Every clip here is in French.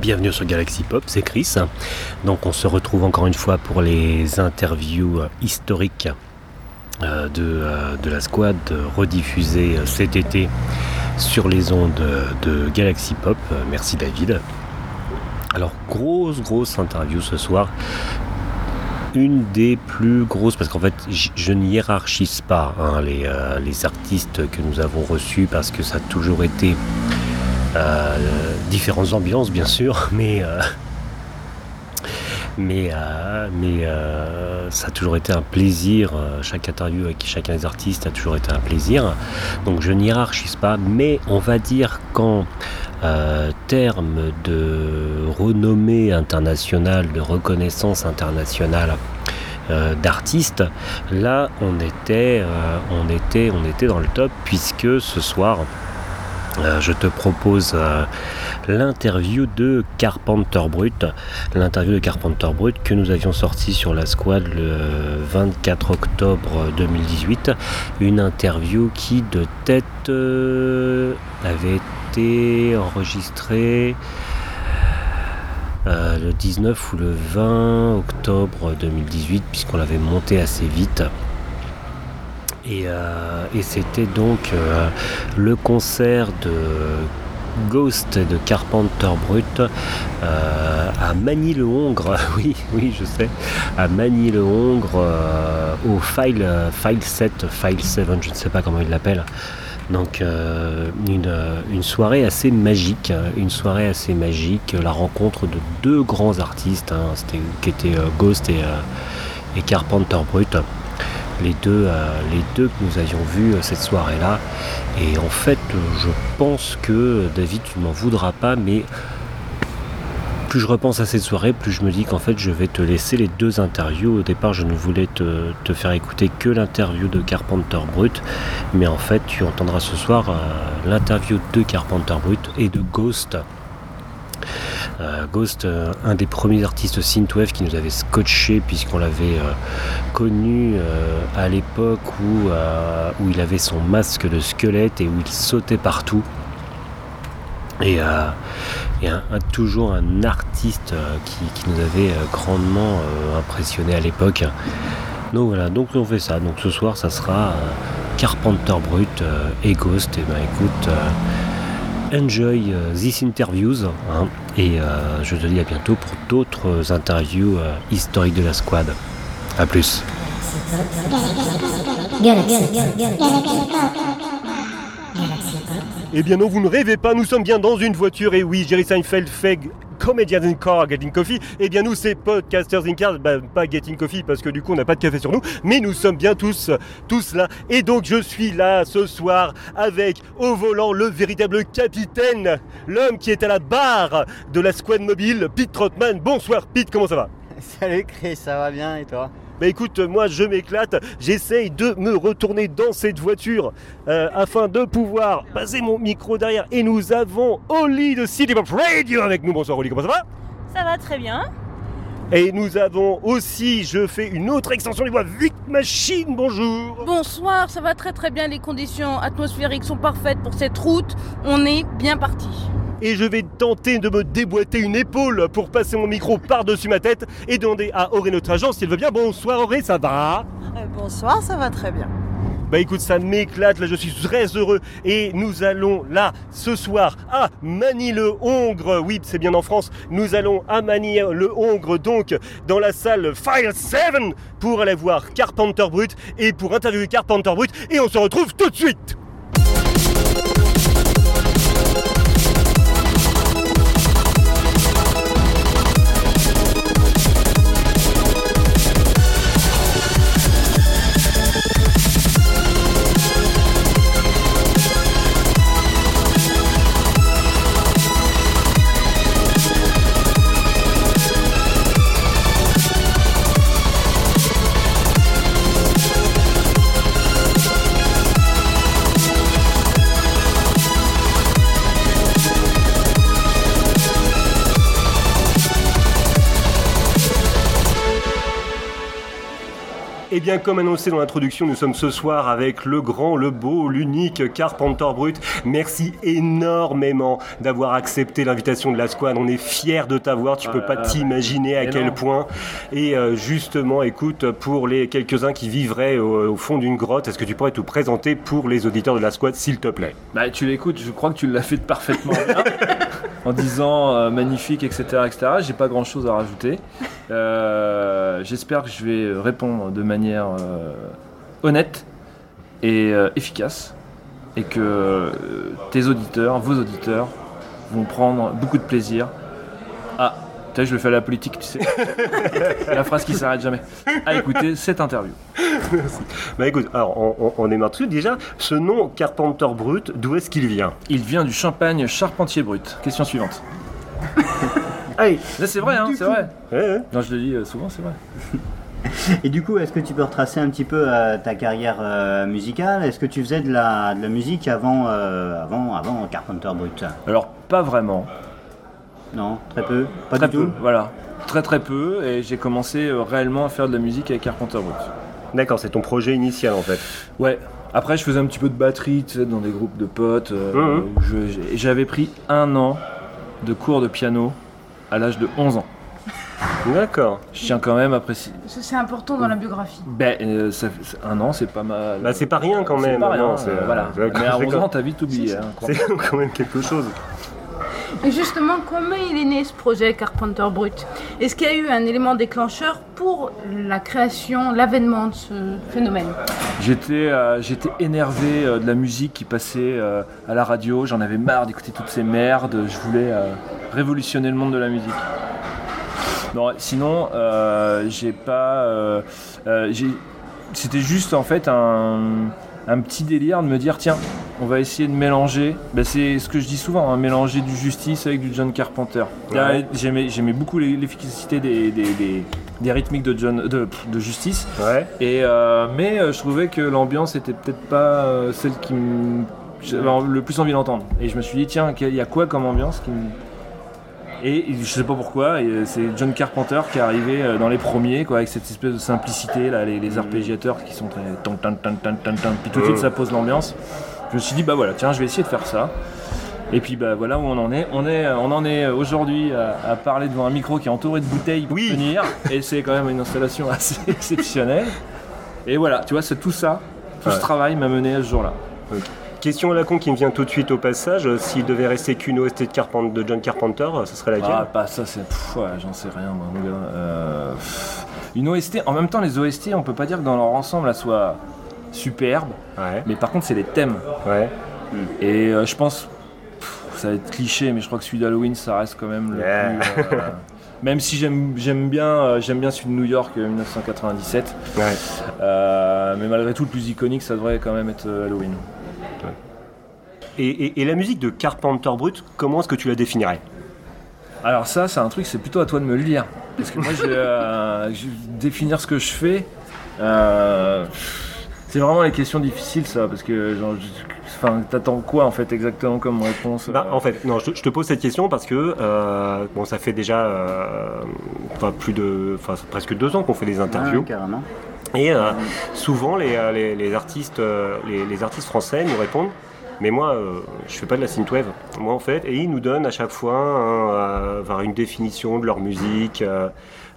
Bienvenue sur Galaxy Pop, c'est Chris. Donc on se retrouve encore une fois pour les interviews historiques euh, de, euh, de, la squad rediffusées cet été sur les ondes de Galaxy Pop. Merci David. Alors grosse grosse interview ce soir une des plus grosses, parce qu'en fait, je ne hiérarchise pas hein, euh, les, artistes que nous avons reçus, parce que ça a toujours été euh, différentes ambiances, bien sûr, mais, euh, mais, mais ça a toujours été un plaisir. chaque interview avec chacun des artistes a toujours été un plaisir. Donc je ne hiérarchise pas, mais on va dire qu'en termes de renommée internationale, de reconnaissance internationale euh, d'artistes, là on était, euh, on, était, on était dans le top puisque ce soir euh, je te propose l'interview de Carpenter Brut, l'interview de Carpenter Brut que nous avions sorti sur la squad le 24 octobre 2018, une interview qui de tête avait été enregistrée euh, le 19 ou le 20 octobre 2018, puisqu'on l'avait monté assez vite. Et, euh, c'était donc euh, le concert de Ghost de Carpenter Brut à Manille-le-Hongre, oui, oui, je sais, à Manille-le-Hongre, au file, file 7, file 7, je ne sais pas comment il l'appelle. Donc euh, une, soirée assez magique, une soirée assez magique, la rencontre de deux grands artistes, hein, qui étaient euh, Ghost et, euh, et, Carpenter Brut, les deux, les deux que nous avions vus cette soirée-là. Et en fait, je pense que David, tu m'en voudras pas, mais plus je repense à cette soirée, plus je me dis qu'en fait je vais te laisser les deux interviews. Au départ je ne voulais te, faire écouter que l'interview de Carpenter Brut, mais en fait tu entendras ce soir euh, l'interview de Carpenter Brut et de Ghost. Euh, Ghost, euh, un des premiers artistes synthwave qui nous avait scotché puisqu'on l'avait connu à l'époque où, il avait son masque de squelette et où il sautait partout. Et, toujours un artiste euh, qui, nous avait euh, grandement euh, impressionné à l'époque. Donc voilà, donc on fait ça. Donc ce soir, ça sera Carpenter Brut et Ghost. Et ben écoute, enjoy these interviews. Hein. et je te dis à bientôt pour d'autres interviews historiques de la squad. A plus. Eh bien non, vous ne rêvez pas, nous sommes bien dans une voiture, et oui, Jerry Seinfeld fait Comedians in Car Getting Coffee, eh bien nous c'est Podcasters in Car, bah, pas Getting Coffee parce que du coup on n'a pas de café sur nous, mais nous sommes bien tous, tous là, et donc je suis là ce soir avec au volant le véritable capitaine, l'homme qui est à la barre de la squad mobile, Pete Trotman. Bonsoir Pete, comment ça va? Salut Chris, ça va bien et toi? Bah écoute, moi je m'éclate, j'essaye de me retourner dans cette voiture euh, afin de pouvoir passer mon micro derrière. Et nous avons Oli de City Pop Radio avec nous. Bonsoir Oli, comment ça va? Ça va très bien. Et nous avons aussi, je fais une autre extension des voix, Vic Machine, bonjour Bonsoir, ça va très très bien, les conditions atmosphériques sont parfaites pour cette route, on est bien parti et je vais tenter de me déboîter une épaule pour passer mon micro par-dessus ma tête et demander à Auré notre agent s'il veut bien. Bonsoir Auré, ça va? Euh, Bonsoir, ça va très bien. Bah écoute, ça m'éclate, là je suis très heureux. Et nous allons là, ce soir, à Manille-le-Hongre. Oui, c'est bien en France. Nous allons à Manille-le-Hongre, donc dans la salle File 7 pour aller voir Carpenter Brut et pour interviewer Carpenter Brut. Et on se retrouve tout de suite Et bien, comme annoncé dans l'introduction, nous sommes ce soir avec le grand, le beau, l'unique Carpenter Brut. Merci énormément d'avoir accepté l'invitation de la squad. On est fiers de t'avoir. Tu peux pas t'imaginer à mais quel non. point. Et euh, justement, écoute, pour les quelques-uns qui vivraient au, au fond d'une grotte, est-ce que tu pourrais te présenter pour les auditeurs de la squad, s'il te plaît? Bah, tu l'écoutes, je crois que tu l'as fait parfaitement bien. en disant euh, magnifique, etc. etc. J'ai pas grand chose à rajouter. Euh, J'espère que je vais répondre de manière euh, honnête et efficace. Et que tes auditeurs, vos auditeurs, vont prendre beaucoup de plaisir à. Tu sais, je le fais à la politique, tu sais. la phrase qui s'arrête jamais. À écouter cette interview. Bah écoute, alors on, on, on démarre tout de suite. Déjà, ce nom Carpenter Brut, d'où est-ce qu'il vient? Il vient du champagne charpentier brut. Question suivante. Allez, Là, c'est vrai, hein, c'est vrai. Ouais, ouais. Non, je le dis euh, souvent, c'est vrai. et du coup, est-ce que tu peux retracer un petit peu euh, ta carrière euh, musicale? Est-ce que tu faisais de la, de la musique avant, euh, avant, avant Carpenter Brut? Alors, pas vraiment. Non, très peu Pas très du peu, tout voilà. Très très peu. Et j'ai commencé euh, réellement à faire de la musique avec Carpenter Brut. D'accord, c'est ton projet initial en fait. Ouais. Après, je faisais un petit peu de batterie, tu sais, dans des groupes de potes. euh, Mhm. où je- j'ai- J'avais pris un an de cours de piano à l'âge de 11 ans. D'accord. Je tiens quand même à préciser. Ça, C'est important dans la biographie. Ben, euh, ça fait- c'est- un an, c'est pas mal. Bah c'est pas rien quand C'est même. pas rien, non, euh, c'est, voilà. c'est- Mais à c'est 11 quand- ans, t'as vite oublié. hein. C'est quand même quelque chose. Et justement, comment il est né ce projet Carpenter Brut? Est-ce qu'il y a eu un élément déclencheur pour la création, l'avènement de ce phénomène? J'étais euh, énervé euh, de la musique qui passait euh, à la radio. J'en avais marre d'écouter toutes ces merdes. Je voulais euh, révolutionner le monde de la musique. Non, sinon, j'ai pas. C'était juste en fait un, un petit délire de me dire tiens, on va essayer de mélanger. Ben, c'est ce que je dis souvent, hein, mélanger du Justice avec du John Carpenter. Ouais. J'aimais beaucoup l'e- l'efficacité des, des, des- des rythmiques de, John, de, de Justice. Ouais. Et euh, mais euh, je trouvais que l'ambiance était peut-être pas euh, celle qui me le plus envie d'entendre. Et je me suis dit tiens, il y a quoi comme ambiance qui me- Et je sais pas pourquoi, euh, c'est John Carpenter qui est arrivé euh, dans les premiers, quoi, avec cette espèce de simplicité, là, les, les arpégiateurs qui sont très tan tan tan tan tan tan, puis tout de suite ça pose l'ambiance. Je me suis dit bah voilà, tiens, je vais essayer de faire ça. Et puis bah voilà où on en est. On, est, on en est aujourd'hui à, à parler devant un micro qui est entouré de bouteilles pour Oui. tenir. Et c'est quand même une installation assez exceptionnelle. Et voilà, tu vois, c'est tout ça, tout Ouais. ce travail m'a mené à ce jour-là. Question à la con qui me vient tout de suite au passage. euh, S'il devait rester qu'une OST de, John Carpenter, euh, ce serait laquelle Ah, pas ça, c'est. pff, ouais, j'en sais rien, moi, mon gars. Euh, pff, une OST, en même temps, les OST, on peut pas dire que dans leur ensemble, elles soient superbes. Ouais. Mais par contre, c'est les thèmes. Ouais. Et euh, je pense. pff, ça va être cliché, mais je crois que celui d'Halloween, ça reste quand même le Yeah. plus. euh, même si j'aime j'aime bien, euh, j'aime bien celui de New York euh, 1997. Ouais. Euh, mais malgré tout, le plus iconique, ça devrait quand même être euh, Halloween. Et, et- et la musique de Carpenter Brut, comment est-ce que tu la définirais? Alors ça, c'est un truc, c'est plutôt à toi de me le dire. Parce que moi, je vais, euh, je définir ce que je fais. euh, c'est vraiment les questions difficiles, ça, parce que genre, je- enfin, t'attends quoi en fait exactement comme réponse Bah, euh, en fait, non, je, te- je te pose cette question parce que euh, bon, ça fait déjà euh, plus de, enfin, presque deux ans qu'on fait des interviews. Ah, carrément. Et euh, souvent, les, les, les artistes, les, les artistes français nous répondent Mais moi, euh, je fais pas de la synthwave. Moi, en fait, et ils nous donnent à chaque fois un, euh, une définition de leur musique. euh,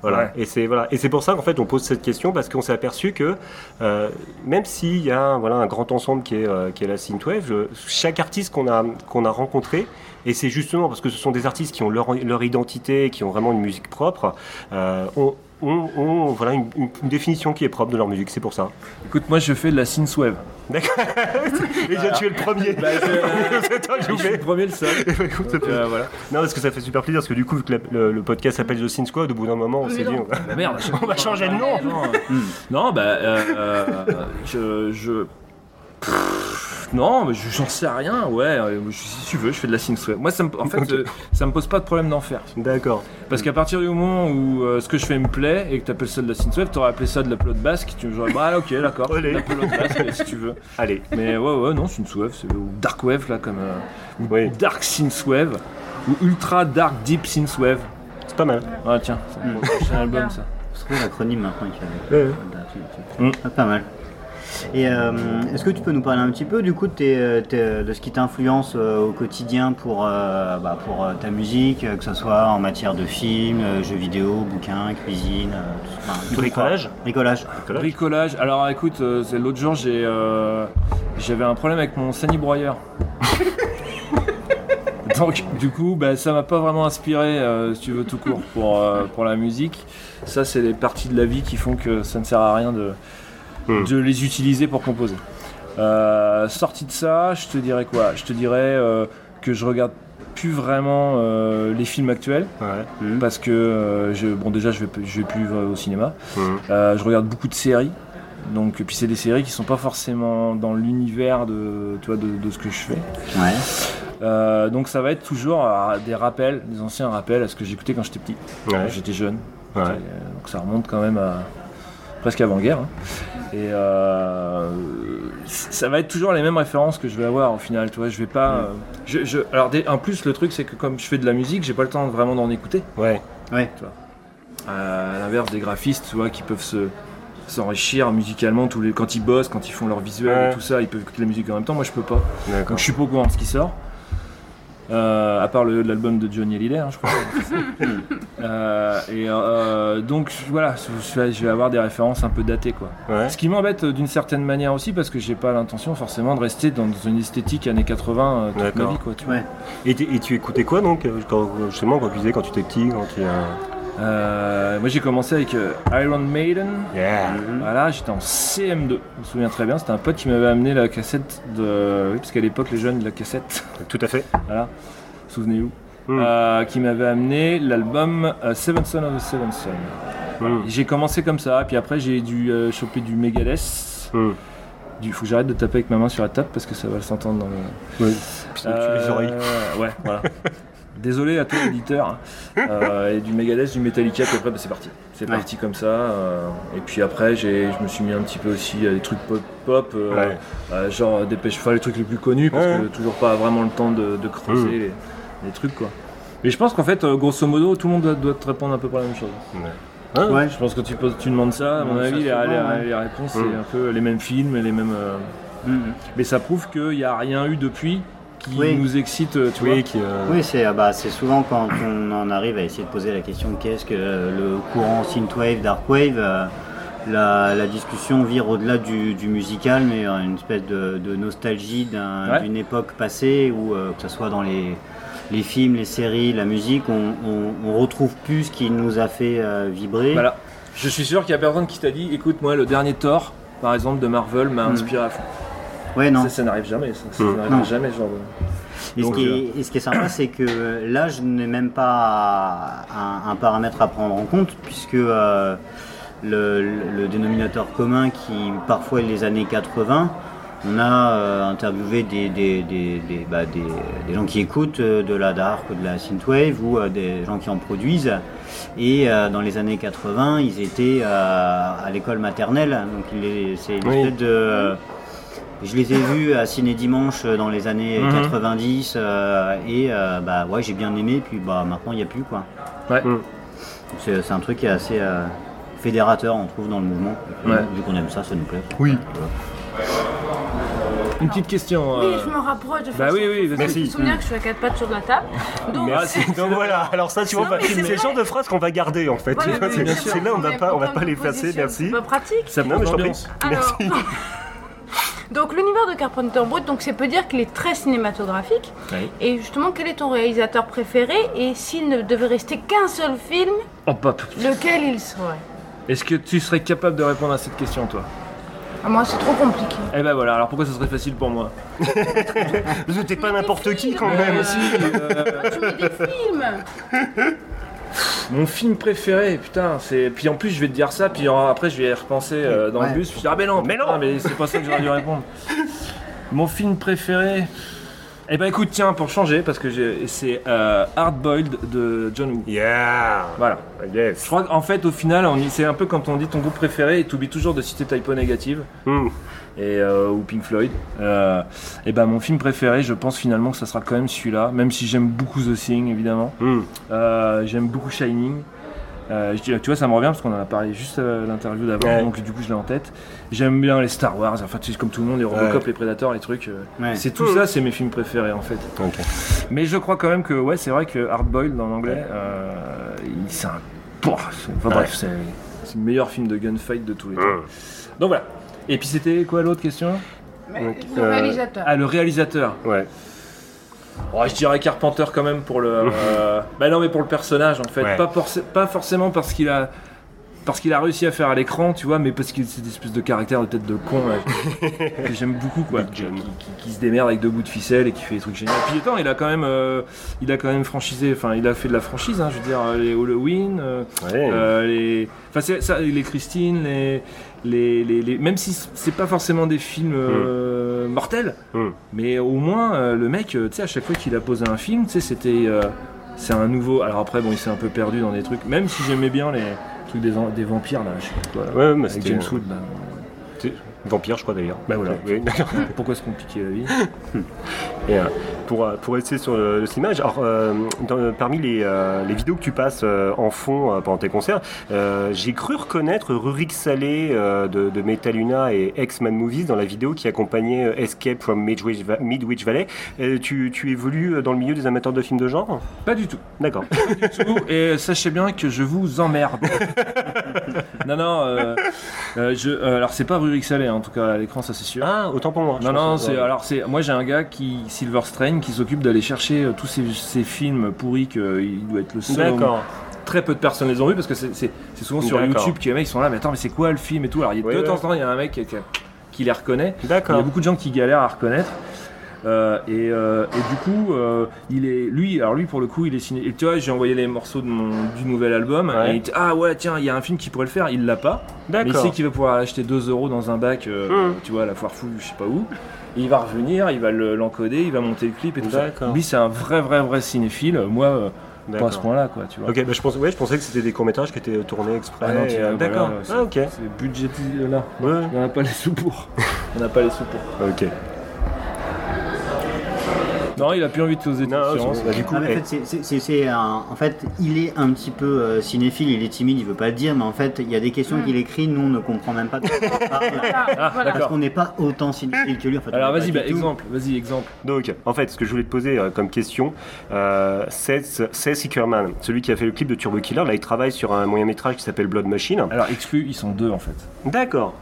voilà. Ouais. Et c'est voilà. Et c'est pour ça qu'en fait, on pose cette question parce qu'on s'est aperçu que euh, même s'il y a voilà un grand ensemble qui est, qui est la synthwave, chaque artiste qu'on a qu'on a rencontré et c'est justement parce que ce sont des artistes qui ont leur, leur identité, qui ont vraiment une musique propre, euh, ont, ont- ont, voilà, une, une- une définition qui est propre de leur musique. C'est pour ça. Écoute, moi, je fais de la synthwave. D'accord. Et j'ai tué le premier. Bah, je- C'est toi que je suis le fais. premier, le seul. Écoute, ça Donc, fait- euh, voilà. Non, parce que ça fait super plaisir, parce que du coup, vu que la- le, le podcast s'appelle The Sin Squad, au bout d'un moment, on s'est dit. on va- Bah merde, On va changer de nom. Non, non bah, euh, euh, je, je- Pff, Non, mais je- j'en sais rien, ouais. euh, Si tu veux, je fais de la synthwave. Moi, ça me, en fait, Ok. euh, ça me pose pas de problème d'en faire. D'accord. Parce qu'à partir du moment où euh, ce que je fais me plaît et que tu appelles ça de la synthwave, t'aurais appelé ça de l'upload basque, tu me dirais, bah ok, d'accord, Allez. l'upload basque, si tu veux. Allez. Mais ouais, ouais, non, synthwave, c'est ou dark wave là, comme. euh, ou Oui. dark synthwave, ou ultra dark deep synthwave. C'est pas mal. Ah tiens, c'est mon prochain album ça. trouver l'acronyme maintenant qu'il y avait. Ouais. Tu- Mm. Ah, pas mal. Et euh, est-ce que tu peux nous parler un petit peu du coup de, tes- tes- de ce qui t'influence euh, au quotidien pour, euh, bah, pour ta musique, que ce soit en matière de films, jeux vidéo, bouquins, cuisine, tout, enfin, Bricolage. Bricolage. Bricolage. Alors écoute, c'est l'autre jour j'ai j'avais un problème avec mon Sani broyeur. Donc du coup, bah, ça m'a pas vraiment inspiré, euh, si tu veux tout court, pour, euh, pour la musique. Ça, c'est les parties de la vie qui font que ça ne sert à rien de, Hmm. de les utiliser pour composer. Euh, sorti de ça, je te dirais quoi? Je te dirais euh, que je regarde plus vraiment euh, les films actuels Ouais. parce que euh, je, bon déjà je vais, je vais plus au cinéma. Euh, je regarde beaucoup de séries. Donc, puis c'est des séries qui sont pas forcément dans l'univers de, tu vois, de, de ce que je fais. Ouais. Euh, donc ça va être toujours euh, des rappels, des anciens rappels à ce que j'écoutais quand j'étais petit. Ouais. J'étais jeune. Ouais. Euh, Donc ça remonte quand même à presque avant-guerre. hein. Et euh, ça va être toujours les mêmes références que je vais avoir au final. Tu vois, je vais pas. euh, je, je- alors des- en plus le truc c'est que comme je fais de la musique, j'ai pas le temps vraiment d'en écouter. Ouais. Ouais. Euh, à l'inverse des graphistes, tu vois, qui peuvent se s'enrichir musicalement tous les quand ils bossent, quand ils font leur visuel Ouais. et tout ça, ils peuvent écouter la musique en même temps. Moi, je peux pas. Donc, je suis pas au courant de ce qui sort. Euh, à part l'album de Johnny Hallyday, hein, je crois. Euh, et euh, donc voilà, je vais, avoir des références un peu datées, quoi. Ouais. Ce qui m'embête d'une certaine manière aussi, parce que j'ai pas l'intention forcément de rester dans une esthétique années 80 euh, toute ma vie, quoi. Tu vois. Ouais. Et, tu- et tu écoutais quoi donc quand, Justement, quand tu disais quand tu étais petit, quand tu. Euh, moi, j'ai commencé avec euh, Iron Maiden. Yeah. Voilà, j'étais en CM2, je me souviens très bien, c'était un pote qui m'avait amené la cassette de... Oui, parce qu'à l'époque, les jeunes, la cassette, Tout à fait. voilà, souvenez-vous, Mm. Euh, qui m'avait amené l'album Seven Son of the Seven Son. Mm. J'ai commencé comme ça, puis après j'ai dû choper du Megadeth. Mm. Du, faut que j'arrête de taper avec ma main sur la table parce que ça va s'entendre dans le... Les oreilles. Ouais, voilà. Désolé à toi l'éditeur. Euh, et du Megadeth, du Metallica, puis après bah, c'est parti. C'est Ouais. parti comme ça. euh, et puis après j'ai, je me suis mis un petit peu aussi à des trucs pop, pop euh, Ouais. euh, genre Dépêche, enfin les trucs les plus connus parce Ouais. que toujours pas vraiment le temps de, de creuser Mm. les, les trucs quoi. Mais je pense qu'en fait, grosso modo, tout le monde doit, doit te répondre à peu près la même chose. Ah, Ouais. Je pense que tu, poses, tu demandes ça, à mon avis, les, les- les réponses, Mm. c'est un peu les mêmes films, les mêmes. euh, Mhm. Mais ça prouve qu'il n'y a rien eu depuis qui Oui. nous excite, euh, vois. Oui, qui, euh, Oui, c'est euh, bah, c'est souvent quand on en arrive à essayer de poser la question qu'est-ce que le courant synthwave, darkwave, euh, la, la discussion vire au-delà du, du musical, mais une espèce de, de nostalgie Ouais. d'une époque passée où, euh, que ce soit dans les, les films, les séries, la musique, on, retrouve plus ce qui nous a fait euh, vibrer. Voilà. Je suis sûr qu'il n'y a personne qui t'a dit écoute, moi, le dernier Thor, par exemple, de Marvel, m'a Mm. inspiré à fond. Ouais, non. Ça, ça n'arrive jamais. Ça, ça n'arrive jamais, ce genre de- Et ce, qui est, et ce qui est sympa, c'est que l'âge n'est même pas un, un paramètre à prendre en compte, puisque euh, le, le dénominateur commun qui parfois est les années 80, on a euh, interviewé des, des, des, des- bah, des- des gens qui écoutent euh, de la dark ou de la synthwave ou euh, des gens qui en produisent. Et euh, dans les années 80, ils étaient euh, à l'école maternelle. Donc il est- c'est une Oui. de. Je les ai vus à Ciné Dimanche euh, dans les années Mhm. 90 euh, et euh, bah ouais j'ai bien aimé puis bah maintenant il n'y a plus quoi. Ouais. Mm. C'est c'est un truc qui est assez euh, fédérateur on trouve dans le mouvement. Ouais. Vu qu'on aime ça, ça nous plaît. Oui. Une petite question. Oui, euh, je me rapproche de Bah oui, ça. oui, se Merci. souvenir que je suis à quatre pattes sur de la table. Donc, Merci. Donc voilà, alors ça tu vois, c'est le genre de phrase qu'on va garder en fait. Voilà, c'est bien c'est sûr. là on va pas, on va pas l'effacer, merci. C'est pas pratique. Ça je ambiance. Alors, donc l'univers de Carpenter Brut, donc c'est peut dire qu'il est très cinématographique. Oui. Et justement, quel est ton réalisateur préféré? Et s'il ne devait rester qu'un seul film, Oh, pop. lequel il serait? Est-ce que tu serais capable de répondre à cette question, toi? Ah, Moi, c'est trop compliqué. Eh ben voilà, alors pourquoi ça serait facile pour moi? Parce que t'es pas n'importe qui quand même. aussi, euh, Tu mets des films? Mon film préféré, putain, c'est. Puis en plus, je vais te dire ça, puis après, je vais y repenser euh, dans Ouais. le bus. Je me dis, ah, mais non, Mais non. mais c'est pas ça que j'aurais dû répondre. Mon film préféré. Eh ben écoute, tiens, pour changer, parce que c'est euh, Hard Boiled de John Woo. Yeah. Voilà. Je Yes. crois qu'en fait, au final, c'est un peu quand on dit ton groupe préféré et t'oublies toujours de citer Typo Negative Mm. et, euh, ou Pink Floyd. Euh, et ben mon film préféré, je pense finalement que ça sera quand même celui-là, même si j'aime beaucoup The Thing évidemment. Mm. Euh, j'aime beaucoup Shining. Euh, tu vois, ça me revient parce qu'on en a parlé juste à l'interview d'avant, Ouais. donc du coup je l'ai en tête. J'aime bien les Star Wars, enfin tu sais, comme tout le monde, les Robocop, Ouais. les Predators, les trucs. euh, Ouais. C'est tout ça, c'est mes films préférés en fait. Mais je crois quand même que, ouais, c'est vrai que Hard Boiled en anglais, euh, il- c'est un. Pouah, c'est- Enfin Ouais. bref, c'est c'est le meilleur film de gunfight de tous les temps. Hum. Donc voilà. Et puis c'était quoi l'autre question? Mais Donc, le euh, réalisateur. Ah, le réalisateur. Ouais. Oh, je dirais Carpenter quand même pour le. euh, bah non, mais pour le personnage en fait. Ouais. Pas, forc- pas forcément parce qu'il a. Parce qu'il a réussi à faire à l'écran, tu vois, mais parce qu'il a cette espèce de caractère de tête de con là, que j'aime beaucoup, quoi. Big Qui, John. qui- qui se démerde avec deux bouts de ficelle et qui fait des trucs géniaux. Puis attends, il a quand même, euh, il a quand même franchisé, enfin, il a fait de la franchise, hein, je veux dire, les Halloween, euh, Ouais. euh, les, enfin, c'est- ça, les Christine, les, les, les- les- même si c'est pas forcément des films euh, mortels, Hum. mais au moins euh, le mec, euh, tu sais, à chaque fois qu'il a posé un film, tu sais, c'était, euh, c'est un nouveau. Alors après, bon, il s'est un peu perdu dans des trucs, même si j'aimais bien les trucs des, des vampires là, je sais pas quoi. là, Ouais, mais avec c'était- James Wood là. C'est- Vampire, je crois d'ailleurs. Bah voilà. Oui, d'accord. Pourquoi se compliquer la vie? Et, pour, euh, pour rester sur le, cinéma, alors, euh, dans- parmi les, euh, les vidéos que tu passes en fond pendant tes concerts, j'ai cru reconnaître Rurik Salé de, de Metaluna et X-Man Movies dans la vidéo qui accompagnait Escape from Midwich, Va- Midwich Valley. Tu, tu évolues dans le milieu des amateurs de films de genre? Pas du tout. D'accord. tout, et sachez bien que je vous emmerde. non, non, euh, euh, je, euh, alors c'est pas Rurik Salé, hein, en tout cas à l'écran, ça c'est sûr. Ah, autant pour moi. Non, non, Ouais. alors c'est, moi j'ai un gars qui, Silver Strain, qui s'occupe d'aller chercher euh, tous ces, ces films pourris qu'il doit être le seul. D'accord. Très peu de personnes les ont vus parce que c'est, souvent sur. YouTube que les mecs sont là, mais attends, mais c'est quoi le film et tout? Alors il y a Ouais, de temps en temps, il y a un mec qui, qui- qui les reconnaît. Il y a beaucoup de gens qui galèrent à reconnaître. Euh, et, euh, et du coup, euh, il est lui. Alors lui, pour le coup, il est signé. Et tu vois, j'ai envoyé les morceaux de mon, du nouvel album. Ouais. Et il dit, ah ouais, tiens, il y a un film qui pourrait le faire. Il l'a pas. Mais il sait qu'il va pouvoir acheter 2 euros dans un bac, euh, Hum. tu vois, à la foire fou, je sais pas où. Et il va revenir, il va le- l'encoder, il va monter le clip et tout ça. Lui, c'est un vrai, vrai, vrai cinéphile. Moi, euh, pas à ce point-là, quoi, tu vois. Ok, bah, je, pense, ouais, je pensais que c'était des courts-métrages qui étaient tournés exprès. Ah non, tu euh, D'accord. voilà, ah, ok. C'est budgété là. Ouais. On n'a pas les sous pour. On n'a pas les sous pour. Ok. Non, il a plus envie de causer de c'est- bah, du coup, Ah, en eh, fait, c'est- c'est- c'est- c'est un- en fait, il est un petit peu euh, cinéphile, il est timide, il veut pas le dire, mais en fait, il y a des questions qu'il écrit, nous on ne comprend même pas Ah, voilà. parce qu'on n'est pas autant cinéphile que lui. En fait, Alors vas-y, bah, exemple, vas-y, exemple. Donc, en fait, ce que je voulais te poser euh, comme question, euh, Seth, Seth Sickerman, celui qui a fait le clip de Turbo Killer, là, il travaille sur un moyen métrage qui s'appelle Blood Machine. Alors exclu, ils sont deux en fait. D'accord.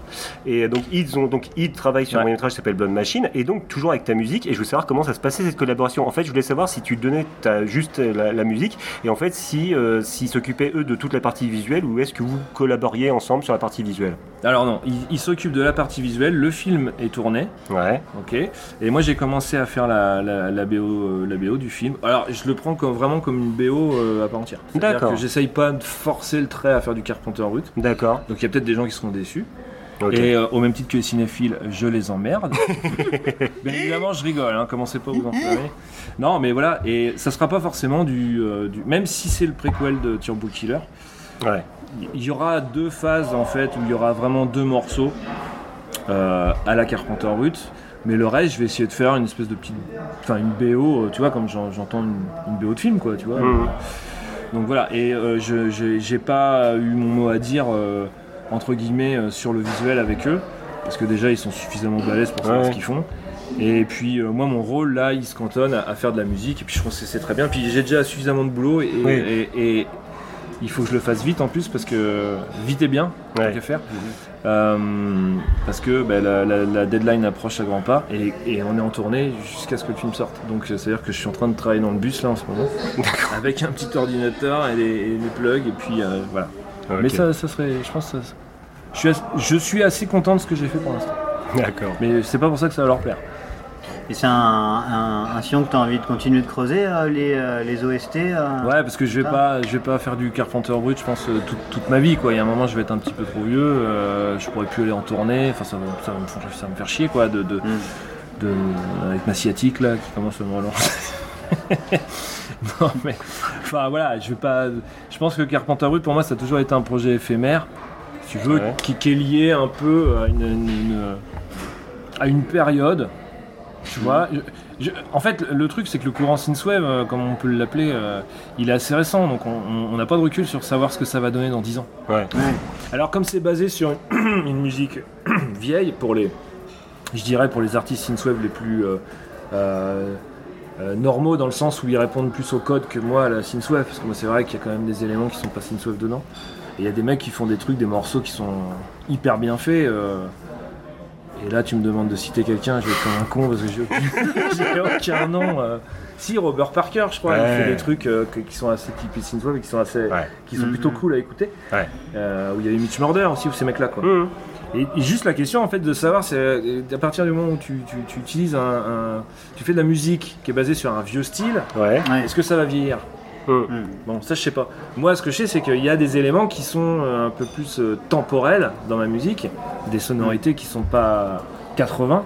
Et donc, ils ont donc ils travaillent sur un Ouais. moyen métrage qui s'appelle Blood Machine, et donc toujours avec ta musique. Et je veux savoir comment ça se passait cette collaboration. En fait, je voulais savoir si tu donnais ta, juste la, la musique, et en fait, si euh, s'ils s'occupaient eux de toute la partie visuelle, ou est-ce que vous collaboriez ensemble sur la partie visuelle? Alors non, ils il s'occupent de la partie visuelle, le film est tourné, Ouais. ok. Et moi j'ai commencé à faire la, la, la BO, euh, la BO du film. Alors je le prends comme, vraiment comme une BO euh, à part entière. D'accord. j'essaye pas de forcer le trait à faire du Carpenter brut. D'accord. Donc il y a peut-être des gens qui seront déçus. Et euh, au même titre que les cinéphiles, je les emmerde. Bien évidemment, je rigole, hein, commencez pas à vous enflammer. Non, mais voilà, et ça sera pas forcément du. euh, du- même si c'est le préquel de Turbo Killer, Ouais. il y aura deux phases en fait où il y aura vraiment deux morceaux euh, à la Carpenter Brut. Mais le reste, je vais essayer de faire une espèce de petite. Enfin, une BO, tu vois, comme j'en- j'entends une, une BO de film, quoi, tu vois. Mhm. Donc voilà, et je j'ai pas eu mon mot à dire, entre guillemets, euh, sur le visuel avec eux, parce que déjà ils sont suffisamment balèzes pour savoir Ouais. ce qu'ils font. Et puis euh, moi mon rôle là il se cantonne à, à faire de la musique, et puis je pense que c'est très bien. Puis j'ai déjà suffisamment de boulot, et, Oui. et- et il faut que je le fasse vite en plus, parce que vite et bien, Ouais. faire. Euh, parce que bah, la, la- la deadline approche à grands pas, et, et on est en tournée jusqu'à ce que le film sorte. Donc euh, c'est-à-dire que je suis en train de travailler dans le bus là en ce moment avec un petit ordinateur et les, et les plugs et puis euh, voilà. Ok. Mais ça, ça serait, je pense, que ça- je suis, assez, je suis assez content de ce que j'ai fait pour l'instant. D'accord. Mais c'est pas pour ça que ça va leur plaire. Et c'est un, un, un sillon que tu as envie de continuer de creuser, euh, les, euh, les OST euh, Ouais, parce que je vais Ah. pas, je vais pas faire du Carpenter brut, je pense toute, toute ma vie quoi. Il y a un moment, je vais être un petit peu trop vieux, euh, je pourrais plus aller en tournée. Enfin, ça va, ça va me, faire, ça va me faire chier quoi, de, de, Hmm. de- avec ma sciatique là qui commence à me relancer. non mais, enfin voilà, je vais pas. Je pense que Carpenter brut pour moi, ça a toujours été un projet éphémère, si tu veux, Ouais. qui, qui est lié un peu à une, une- une- à une période. Tu vois, Je- en fait, le truc, c'est que le courant synthwave, euh, comme on peut l'appeler, euh, il est assez récent, donc on- n'a pas de recul sur savoir ce que ça va donner dans 10 ans. Ouais. Alors comme c'est basé sur une, une musique vieille pour les, je dirais pour les artistes synthwave les plus euh, euh, normaux dans le sens où ils répondent plus au code que moi à la synthwave, parce que moi c'est vrai qu'il y a quand même des éléments qui sont pas synthwave dedans. Et il y a des mecs qui font des trucs, des morceaux qui sont hyper bien faits. euh, et là tu me demandes de citer quelqu'un, je vais être comme un con parce que j'ai aucun, aucun nom. euh. Si Robert Parker, je crois, il fait des trucs euh, qui sont assez typiques synthwave et qui sont assez, Ouais. qui sont Mhm. plutôt cool à écouter. Ouais. Euh, où il y avait Mitch Murder aussi, ou ces mecs-là, quoi. Mmh. Et, et juste la question, en fait, de savoir, c'est euh, à partir du moment où tu, tu- tu utilises un, un- tu fais de la musique qui est basée sur un vieux style, Ouais. Est-ce que ça va vieillir Mmh. Mm. Bon, ça je sais pas. Moi, ce que je sais, c'est qu'il y a des éléments qui sont euh, un peu plus euh, temporels dans ma musique, des sonorités qui sont pas 80.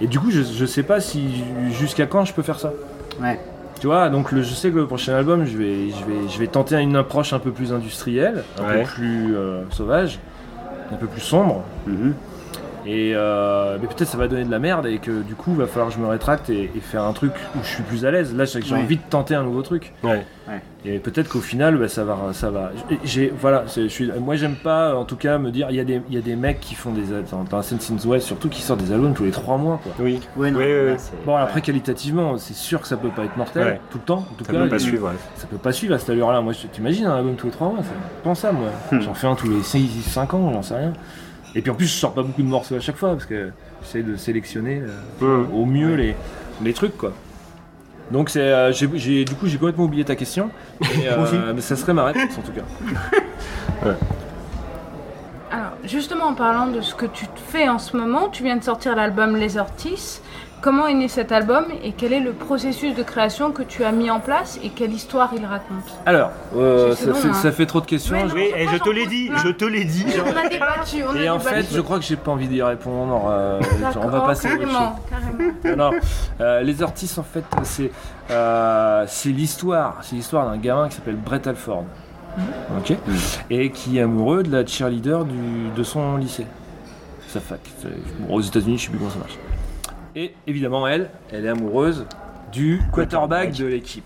Et du coup, je, je sais pas si jusqu'à quand je peux faire ça. Ouais. Tu vois, donc le- je sais que le prochain album, je vais, je vais, je vais tenter une approche un peu plus industrielle, un Ouais. peu plus euh, sauvage, un peu plus sombre. Mhm. Et euh, mais peut-être ça va donner de la merde et que du coup, il va falloir que je me rétracte et, et faire un truc où je suis plus à l'aise. Là, j'ai envie de tenter un nouveau truc. Ouais. Et peut-être qu'au final, bah, ça va, ça va. J'ai, voilà, je suis, moi j'aime pas, en tout cas, me dire, il y a des, il y a des mecs qui font des, dans, dans scène synthwave, surtout qui sortent des albums tous les trois mois, quoi. Oui. Ouais, non, Oui, oui, oui. Bon, après qualitativement, c'est sûr que ça peut pas être mortel Ouais. tout le temps. En tout Ça cas, peut pas suivre. ouais. ça peut pas suivre à cette allure-là. Moi, t'imagines un album tous les trois mois, c'est pensable, moi. Hmm. J'en fais un tous les 5 ans, j'en sais rien. Et puis en plus, je sors pas beaucoup de morceaux à chaque fois parce que j'essaie de sélectionner euh, Mmh. au mieux les, les trucs, quoi. Donc c'est, euh, j'ai, j'ai- du coup, j'ai complètement oublié ta question. Et, euh, mais ça serait ma réponse en tout cas. Alors, justement, en parlant de ce que tu fais en ce moment, tu viens de sortir l'album Les Ortis. Comment est né cet album et quel est le processus de création que tu as mis en place et quelle histoire il raconte Alors, euh, ça, long, fait, hein. ça fait trop de questions. Oui, et je te l'ai dit, je te l'ai dit. On a débattu, on a Et en débattu. fait, je crois que j'ai pas envie d'y répondre. euh, on va passer carrément, carrément. Non. Euh, les artistes, en fait, c'est euh, c'est l'histoire. C'est l'histoire d'un gamin qui s'appelle Brett Alford. Ok Et qui est amoureux de la cheerleader du, de son lycée. Sa fac. Bon, aux États-Unis, je sais plus comment ça marche. Et évidemment, elle, elle est amoureuse du quarterback de l'équipe.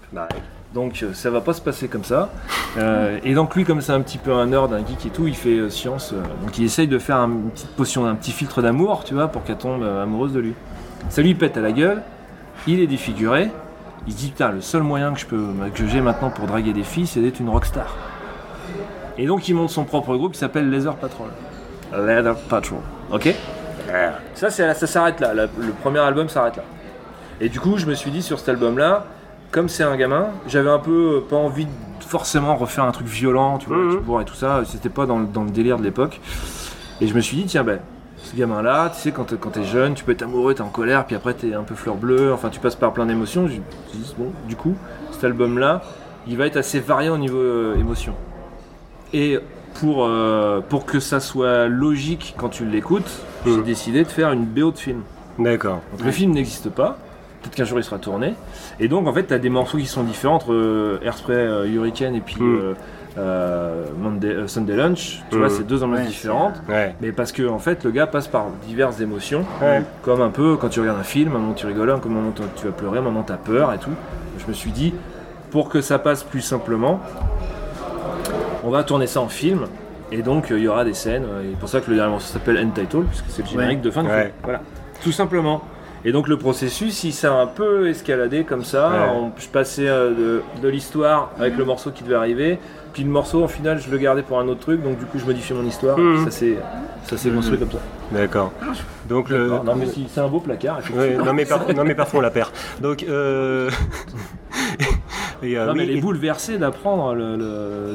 Donc euh, ça va pas se passer comme ça. Euh, et donc lui, comme c'est un petit peu un nerd, un geek et tout, il fait euh, science. donc il essaye de faire un- une petite potion, un petit filtre d'amour, tu vois, pour qu'elle tombe amoureuse de lui. Ça lui pète à la gueule. Il est défiguré. Il se dit putain, le seul moyen que je peux, que j'ai maintenant pour draguer des filles, c'est d'être une rockstar. Et donc il monte son propre groupe qui s'appelle Laser Patrol. Leather Patrol. Ok? Ça, s'arrête là. La- le premier album s'arrête là. Et du coup, je me suis dit sur cet album-là, comme c'est un gamin, j'avais un peu euh, pas envie de forcément refaire un truc violent, tu vois, Mhm. et tout ça. C'était pas dans, le- dans le délire de l'époque. Et je me suis dit, tiens, ben, ce gamin-là, tu sais, quand, t'es- quand t'es jeune, tu peux être amoureux, t'es en colère, puis après t'es un peu fleur bleue, enfin, tu passes par plein d'émotions. Je me suis dit, bon, du coup, cet album-là, il va être assez varié au niveau euh, émotion. Et pour, euh, pour que ça soit logique quand tu l'écoutes, j'ai décidé de faire une BO de film. D'accord. Donc le film n'existe pas. Peut-être qu'un jour il sera tourné. Et donc en fait, tu as des morceaux qui sont différents entre euh, Airspray euh, Hurricane et puis Mm. euh, euh, Monday- euh, Sunday Lunch. Tu vois, c'est deux ambiances Ouais, différentes. Ouais. Mais parce que en fait, le gars passe par diverses émotions. Ouais. Comme un peu quand tu regardes un film, un moment tu rigoles, un moment tu vas pleurer, un moment tu as peur et tout. Je me suis dit, pour que ça passe plus simplement, on va tourner ça en film. Et donc euh, il y aura des scènes. euh, Et pour ça que le dernier morceau s'appelle End Title, puisque c'est le générique Ouais. de fin de Ouais. film. Voilà. Tout simplement. Et donc le processus, il s'est un peu escaladé comme ça. Ouais. On- je passais euh, de, de l'histoire avec le morceau qui devait arriver. Puis le morceau, en final, je le gardais pour un autre truc. Donc du coup, je modifiais mon histoire. Mhm. Ça s'est ça s'est construit comme ça. D'accord. Donc le. Non, mais si- c'est un beau placard. effectivement. Ouais, non mais par- non mais parfois on la perd. Donc euh... et, euh, Non, mais oui, elle est et- bouleversée d'apprendre le, le,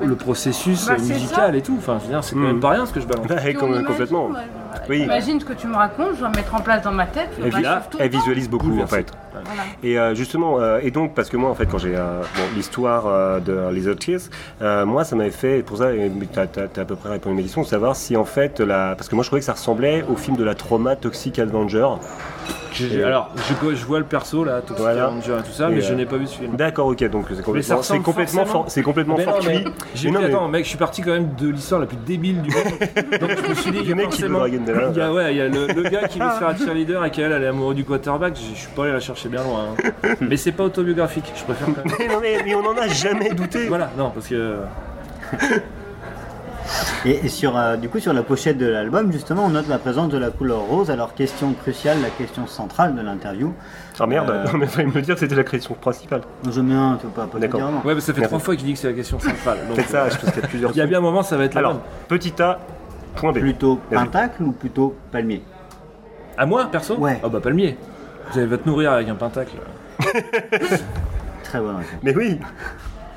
le- le processus Bah, musical et tout. Enfin, c'est quand Mm. même pas rien ce que je balance. Com- imagine, complètement. ouais, Oui. J'imagine ce que tu me racontes, je vais en mettre en place dans ma tête. Elle, visualise beaucoup en fait. Voilà. Et euh, justement, euh, et donc parce que moi en fait quand j'ai euh, bon, l'histoire euh, de Les Autres Tears, euh, moi ça m'avait fait, et pour ça tu as, à peu près répondu à mes questions, de savoir si en fait, la, parce que moi je trouvais que ça ressemblait au film de la Trauma Toxic Avenger. Et- Alors, je, je vois le perso là, Toxic Voilà. Avenger et tout ça, Et, mais je euh, n'ai pas vu ce film. D'accord, ok, donc c'est ça complètement, c'est complètement, for- c'est complètement Mais non, fortuit. mais j'ai Mais dit, non, mais- attends, mec, je suis parti quand même de l'histoire la plus débile du monde. Donc je me suis dit, il y Le a mec qui forcément, Il y a, ouais, il y a le, le gars qui veut se faire un cheerleader et qui elle, elle est amoureux du quarterback. Je je suis pas allé la chercher bien loin. hein. Mais c'est pas autobiographique. Je préfère quand même. Mais non, mais, mais on en a jamais douté. Voilà, non, parce que. Et, et sur, euh, du coup, sur la pochette de l'album, justement, on note la présence de la couleur rose. Alors, question cruciale, la question centrale de l'interview. Ah merde, Euh. non mais fallait me dire que c'était la création principale. Je mets un, tu peux pas, pas D'accord. dire non. Ouais, mais ça fait Merci. trois fois qu'il dit que c'est la question centrale. donc, Peut-être ça, euh, je pense qu'il y a plusieurs Il y a bien un moment, ça va être la Alors, petit A, point B. Plutôt pentacle ou plutôt palmier? À moi, perso? Ouais. Ah bah palmier. Vous allez te nourrir avec un pentacle. Très bonne réponse. Mais oui,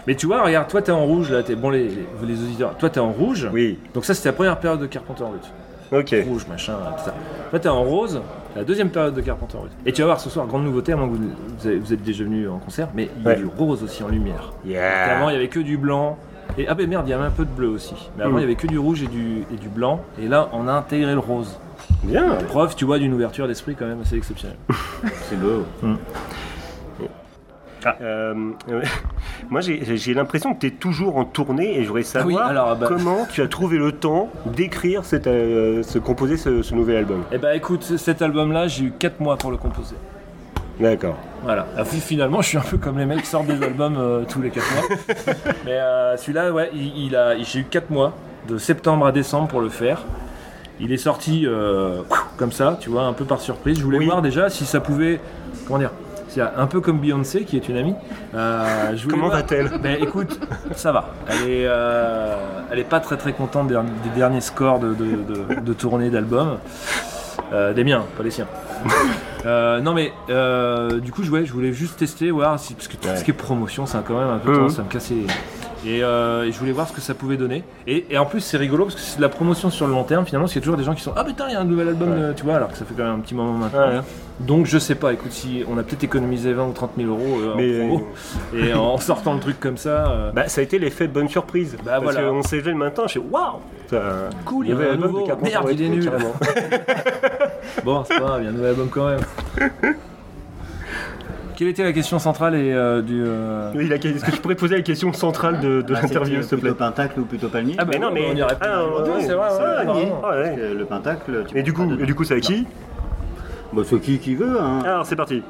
Mais tu vois, regarde, toi t'es en rouge là, t'es bon les, les, les auditeurs. Toi t'es en rouge. oui, Donc ça c'était la première période de Carpenter Route. ok. Rouge, machin, tout ça. Toi t'es en rose, la deuxième période de Carpenter Route. Et tu vas voir ce soir, grande nouveauté, à moins que vous, vous, avez- vous êtes déjà venu en concert, mais il y a Ouais. du rose aussi en lumière. Avant Yeah. il y avait que du blanc. Et ah ben merde, il y avait un peu de bleu aussi. Mais avant Mm. il y avait que du rouge et du, et du blanc. Et là on a intégré le rose. Bien. Preuve, tu vois, d'une ouverture d'esprit quand même assez exceptionnelle. C'est beau. Euh, euh, moi, j'ai l'impression que tu es toujours en tournée et je voudrais Ah oui, savoir alors, bah- comment tu as trouvé le temps d'écrire, euh, ce, composer ce, ce nouvel album. Et bah écoute, cet album-là, j'ai eu 4 mois pour le composer. D'accord. Voilà. Ah, fi- finalement, je suis un peu comme les mecs qui sortent des albums euh, tous les 4 mois. Mais celui-là, ouais, il, il a, j'ai eu 4 mois, de septembre à décembre pour le faire. Il est sorti comme ça, tu vois, un peu par surprise. Je voulais Oui. voir déjà si ça pouvait. Comment dire un peu comme Beyoncé, qui est une amie. Euh, je Comment va-t-elle Ben écoute, ça va. Elle est, euh, elle est pas très très contente des, des derniers scores de, de, de- de tournée d'albums. Euh, des miens, pas les siens. Euh, non mais euh, du coup je, ouais, je voulais juste tester, voir si, parce que tout ce qui est promotion, c'est quand même un peu tendance à me casser. Et, euh, et je voulais voir ce que ça pouvait donner. Et, et en plus c'est rigolo parce que c'est de la promotion sur le long terme. Finalement, il y a toujours des gens qui sont ah putain il y a un nouvel album, Ouais. tu vois, alors que ça fait quand même un petit moment maintenant. Ouais. Donc je sais pas. Écoute, si on a peut-être économisé 20 ou 30 000 euros Mais- en promo, et en sortant le truc comme ça. Bah, ça a été l'effet de bonne surprise. Bah, Parce voilà. qu'on s'est levé le matin, je suis waouh ça- Cool, il y avait un nouveau. Merde, il est nul. Bon, c'est pas grave, il y a un nouvel album quand même. Quelle était la question centrale et euh, du. euh, Oui, la- Est-ce que tu pourrais poser la question centrale de, de Ah, l'interview, s'il te plaît Plutôt pentacle ou plutôt palmier Ah bah Mais non, mais- on y répond. Ah, ouais, Ouais, ouais, c'est vrai, c'est ouais, palmier. vraiment. Ah, ouais. Parce que le pentacle, tu Et peux du pas coup, et du coup, c'est avec qui Bah, c'est qui qui veut, hein. Alors, c'est parti.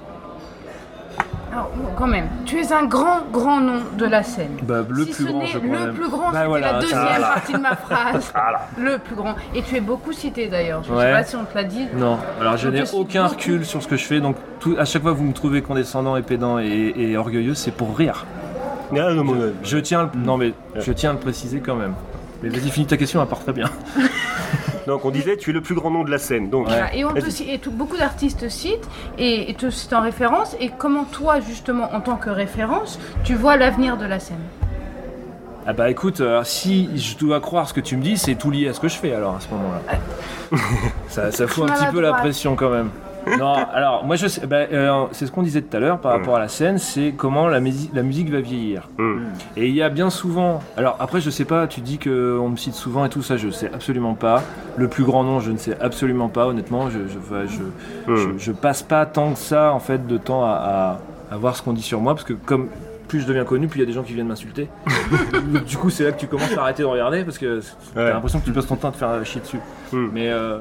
Alors, bon, quand même, tu es un grand, grand nom de la scène. Bah, le si plus ce grand, je crois. le même. plus grand, Bah, c'était voilà, la deuxième partie de ma phrase. Le plus grand. Et tu es beaucoup cité d'ailleurs. Je ne Ouais. sais pas si on te l'a dit. Non, alors je n'ai aucun beaucoup. recul sur ce que je fais, donc tout, à chaque fois que vous me trouvez condescendant et pédant et, et orgueilleux, c'est pour rire. Ah, non, mais- Je tiens, non mais je tiens à le préciser quand même. Mais vas-y, finis ta question, elle part très bien. Donc, on disait, tu es le plus grand nom de la scène. Donc, Voilà. Et, on tout- beaucoup d'artistes citent et, et te citent en référence. Et comment toi, justement, en tant que référence, tu vois l'avenir de la scène? Ah bah écoute, euh, si je dois croire ce que tu me dis, c'est tout lié à ce que je fais alors à ce moment-là. ça, ça fout un petit peu la pression quand même. Non, alors moi je sais, bah, euh, c'est ce qu'on disait tout à l'heure par rapport à la scène, c'est comment la, musi- la musique va vieillir. hum. Et il y a bien souvent, alors après je sais pas, tu dis qu'on me cite souvent et tout ça, je sais absolument pas. Le plus grand nom, je ne sais absolument pas, honnêtement, je, je, enfin, je, je, je passe pas tant que ça en fait de temps à, à, à voir ce qu'on dit sur moi, parce que comme plus je deviens connu, plus il y a des gens qui viennent m'insulter. Du coup, c'est là que tu commences à arrêter de regarder parce que t'as Ouais. l'impression que tu passes ton temps à te faire chier dessus. Mais euh,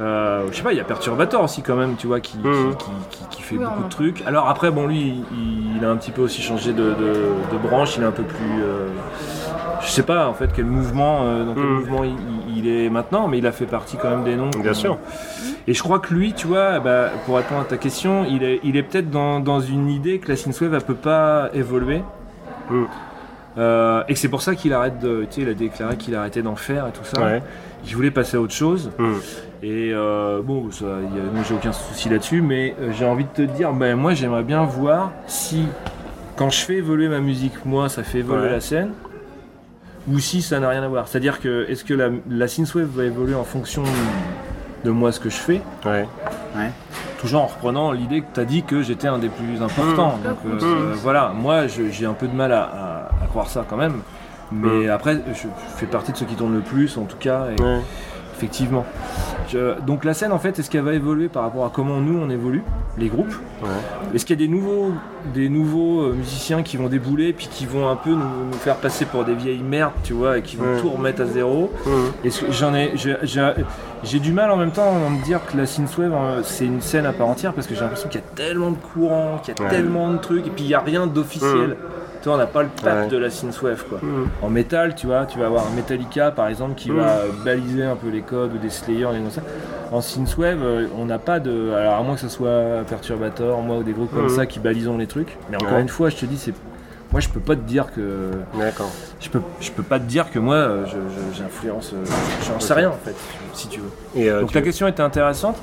euh, je sais pas, il y a Perturbator aussi quand même, tu vois, qui, qui- Mhm. qui, qui- qui fait Oui, beaucoup de trucs. Alors après, bon, lui, il, il a un petit peu aussi changé de, de- de branche, il est un peu plus... euh, je sais pas en fait quel mouvement, euh, dans quel Mhm. mouvement il, est maintenant, mais il a fait partie quand même des noms. Bien sûr. Et je crois que lui, tu vois, bah, pour répondre à ta question, il est, il est peut-être dans, dans une idée que la synthwave elle peut pas évoluer. Mm. Euh, et que c'est pour ça qu'il arrête de, tu sais, il a déclaré qu'il arrêtait d'en faire et tout ça. Ouais. Il voulait passer à autre chose. Hum. Et euh, bon, ça, y a- moi j'ai aucun souci là-dessus, mais euh, j'ai envie de te dire, ben, moi j'aimerais bien voir si, quand je fais évoluer ma musique, moi ça fait évoluer Ouais. la scène, ou si ça n'a rien à voir. C'est-à-dire que, est-ce que la, la synthwave va évoluer en fonction de moi ce que je fais? Ouais. Ouais. Toujours en reprenant l'idée que tu as dit que j'étais un des plus importants. Mmh. Donc euh, Mmh. euh, voilà, moi j'ai un peu de mal à, à- à croire ça quand même. Mais Mmh. après, je fais partie de ceux qui tournent le plus en tout cas. Et. Effectivement. Je- donc la scène en fait, est-ce qu'elle va évoluer par rapport à comment nous on évolue, les groupes Ouais. Est-ce qu'il y a des nouveaux, des nouveaux euh, musiciens qui vont débouler puis qui vont un peu nous, nous faire passer pour des vieilles merdes, tu vois, et qui vont Ouais. tout remettre à zéro j'en ai, j'ai- du mal en même temps à me dire que la synthwave euh, c'est une scène à part entière parce que j'ai l'impression qu'il y a tellement de courants, qu'il y a tellement de trucs et puis il n'y a rien d'officiel. Tu vois, on n'a pas le pape Ouais. de la synthwave quoi. Mhm. En métal, tu vois, tu vas avoir un Metallica par exemple qui Mhm. va euh, baliser un peu les codes ou des Slayer, des comme ça. En synthwave, euh, on n'a pas de. Alors à moins que ce soit Perturbator, moi ou des groupes comme Mhm. ça qui balisons les trucs. Mais encore Ouais. une fois, je te dis, c'est. Moi, je peux pas te dire que. D'accord. Je peux, je peux pas te dire que moi, euh, je- je- j'influence. euh, J'en sais rien en fait, si tu veux. Et, euh, Donc tu- ta question était intéressante,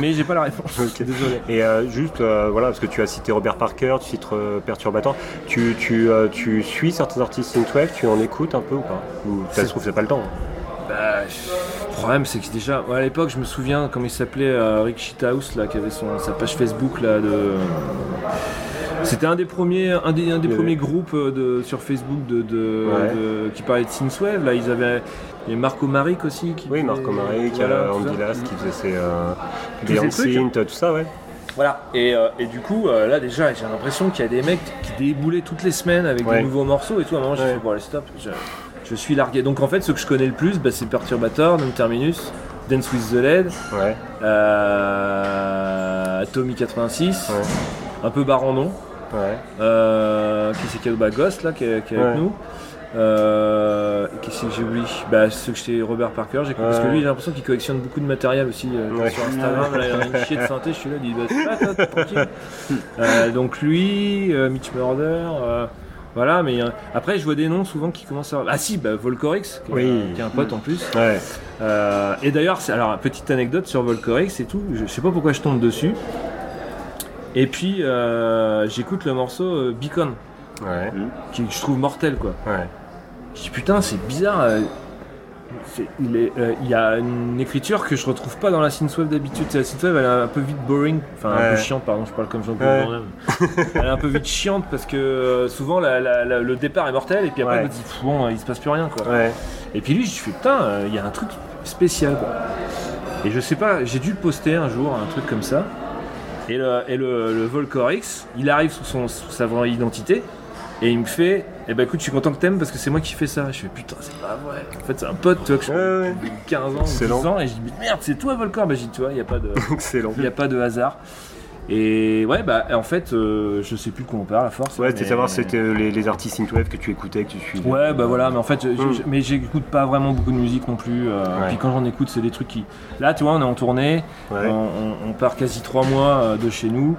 mais j'ai pas la réponse. Ok. Désolé. Et euh, juste, euh, voilà, parce que tu as cité Robert Parker, tu cites Perturbator, tu, tu, tu suis certains artistes synthwave, tu en écoutes un peu ou pas? Ou ça se trouve, c'est pas le temps Bah, le problème, c'est que déjà, à l'époque, je me souviens, comme il s'appelait euh, Rick Shithouse, là, qui avait son, sa page Facebook, là, de. C'était un des premiers, un des, un des Le- premiers groupes euh, de, sur Facebook de, de- Ouais. de- qui parlait de synthwave. Là, ils avaient, il y avait Marco Maric aussi. Qui Oui, faisait- Marco Maric, Andy. Last qui faisait ses euh, des synth, tout ça, ouais. Voilà. Et, euh, et du coup, euh, là, déjà, j'ai l'impression qu'il y a des mecs qui déboulaient toutes les semaines avec Ouais. des nouveaux morceaux et tout. À un moment, j'ai Ouais. fait, bon, allez, stop. Je, je suis largué. Donc, en fait, ce que je connais le plus, bah, c'est Perturbator, Non Terminus, Dance with the Lead. Ouais, Euh, Tommy 86, ouais, un peu Barandon, ouais. euh, qui c'est qui est bah, Ghost là qui est, qui est avec Ouais. nous. Euh, qui c'est que j'ai oublié Bah ceux que j'étais Robert Parker, j'ai parce que lui j'ai l'impression qu'il collectionne beaucoup de matériel aussi euh, sur Instagram. Là, il a une chier de synthé, je suis là, il dit bah c'est pas toi, tranquille. Donc lui, Mitch Murder. voilà, mais après je vois des noms souvent qui commencent à. Ah si, bah Volcorix, qui, est Oui. un- qui est un pote en plus. Ouais, et d'ailleurs, alors petite anecdote sur Volcorix et tout. Je, je sais pas pourquoi je tombe dessus. Et puis euh, j'écoute le morceau euh, Beacon, ouais, qui je trouve mortel quoi. ouais. Je dis putain, c'est bizarre. euh, il, euh, y a une écriture que je retrouve pas dans la synthwave d'habitude. C'est La synthwave elle est un peu vite boring, enfin un peu chiante, pardon, je parle comme Jean-Claude Ouais. Van Damme. Elle est un peu vite chiante parce que euh, souvent la- la- la- le départ est mortel et puis après Ouais. on dit bon, il se passe plus rien quoi. Ouais, Et puis lui, je fais putain, euh, il y a un truc spécial quoi. Et je sais pas, j'ai dû le poster un jour, un truc comme ça. Et le, et le, le Volcorix, il arrive sous, son, sous sa vraie identité et il me fait Eh ben écoute, je suis content que t'aimes parce que c'est moi qui fais ça. Je fais putain, c'est pas vrai. En fait, c'est un pote, tu vois, que je Ouais, ouais. depuis 15 ans, ou 10 Excellent. ans. Et je dis Mais Merde, c'est toi Volcor Bah, j'ai dit Tu vois, il n'y a pas de. excellent. Il n'y a pas de hasard. Et ouais, bah en fait, euh, je sais plus de quoi on parle à force. Ouais, c'était mais- savoir si c'était euh, les, les artistes synthwave que tu écoutais, que tu suivais. Ouais, bah voilà, mais en fait, Mm. je- mais j'écoute pas vraiment beaucoup de musique non plus. euh, Ouais. Puis quand j'en écoute, c'est des trucs qui. Là, tu vois, on est en tournée, Ouais. on, on- on part quasi trois mois euh, de chez nous,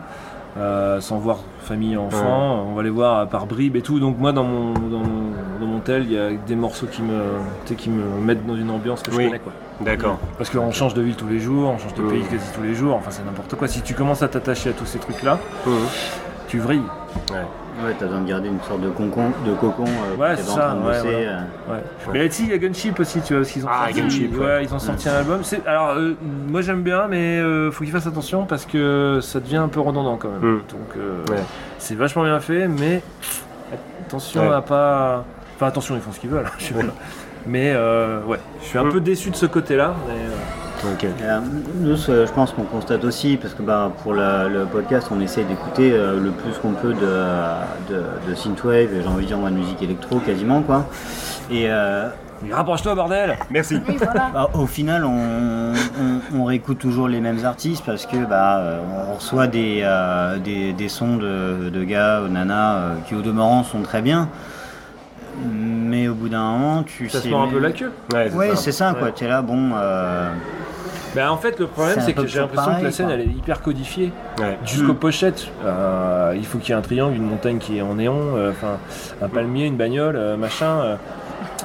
sans voir famille, enfants. On va les voir par bribes et tout. Donc moi, dans mon dans mon, dans mon tel, il y a des morceaux qui me, qui mettent dans une ambiance que je connais, quoi. D'accord. Parce qu'on change de ville tous les jours, on change de pays quasi tous les jours. Enfin, c'est n'importe quoi. Si tu commences à t'attacher à tous ces trucs-là, Mhm. tu vrilles. Ouais, t'as besoin de garder une sorte de cocon, de cocon euh, Ouais, c'est en ça, train de ouais, bosser. voilà. euh. Ouais. Mais si, il y a Gunship aussi, tu vois, parce qu'ils ont Ah, sorti, Gunship, ouais, ouais. ils ont sorti un album. Alors, euh, moi j'aime bien, mais euh, faut qu'ils fassent attention parce que ça devient un peu redondant quand même. Mm. Donc, euh, Ouais. c'est vachement bien fait, mais attention Ouais. à pas. Enfin, attention, ils font ce qu'ils veulent. je sais pas. Mais euh, ouais, je suis un Mm. peu déçu de ce côté-là. mais, euh, euh, nous, ce- je pense qu'on constate aussi, parce que bah, pour la- le podcast, on essaie d'écouter euh, le plus qu'on peut de, de, de synthwave, et j'ai envie de dire moi de musique électro quasiment quoi. Et euh, rapproche-toi, bordel Merci. Oui, voilà. bah, au final, on, on- on réécoute toujours les mêmes artistes parce que bah, euh, on reçoit des, euh, des, des sons de, de gars ou nanas euh, qui au demeurant sont très bien. Mais au bout d'un moment, tu Ça se mord un peu la queue. Ouais, Ouais, ça. c'est ça, quoi. Ouais. T'es là, bon. euh, Bah, en fait, le problème, C'est que j'ai l'impression que la scène quoi. elle est hyper codifiée. Ouais. Jusqu'aux Mm. pochettes, euh, il faut qu'il y ait un triangle, une montagne qui est en néon, euh, enfin un palmier, une bagnole, euh, machin. euh.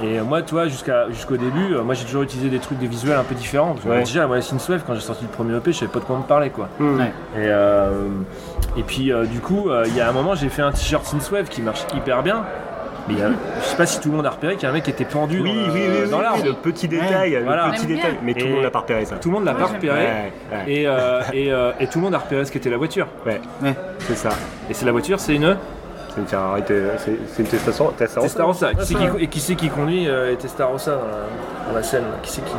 et moi, tu vois, jusqu'à, jusqu'au début, euh, moi j'ai toujours utilisé des trucs, des visuels un peu différents. Parce que, Ouais. Déjà, moi, Synthwave, quand j'ai sorti le premier EP, je savais pas de quoi me parler, quoi. Ouais. Et, euh, et puis, euh, du coup, euh, il y a un moment, j'ai fait un t-shirt Synthwave qui marche hyper bien. Mais il y a- je sais pas si tout le monde a repéré qu'il y a un mec qui était pendu Oui, dans, oui, oui, oui, dans oui, l'arbre. le petit détail, le Voilà. petit détail. Mais tout le monde n'a pas repéré ça. Tout le monde l'a Ouais, pas repéré. Ouais, ouais, Et, euh, et, euh, et tout le monde a repéré ce qu'était la voiture. ouais, Ouais. c'est ça. Et c'est la voiture, c'est une C'est une Ferrari, c'est une Testarossa. Testarossa. Qui c'est qui, et qui c'est qui conduit euh, Testarossa dans la, dans la scène? Qui c'est qui,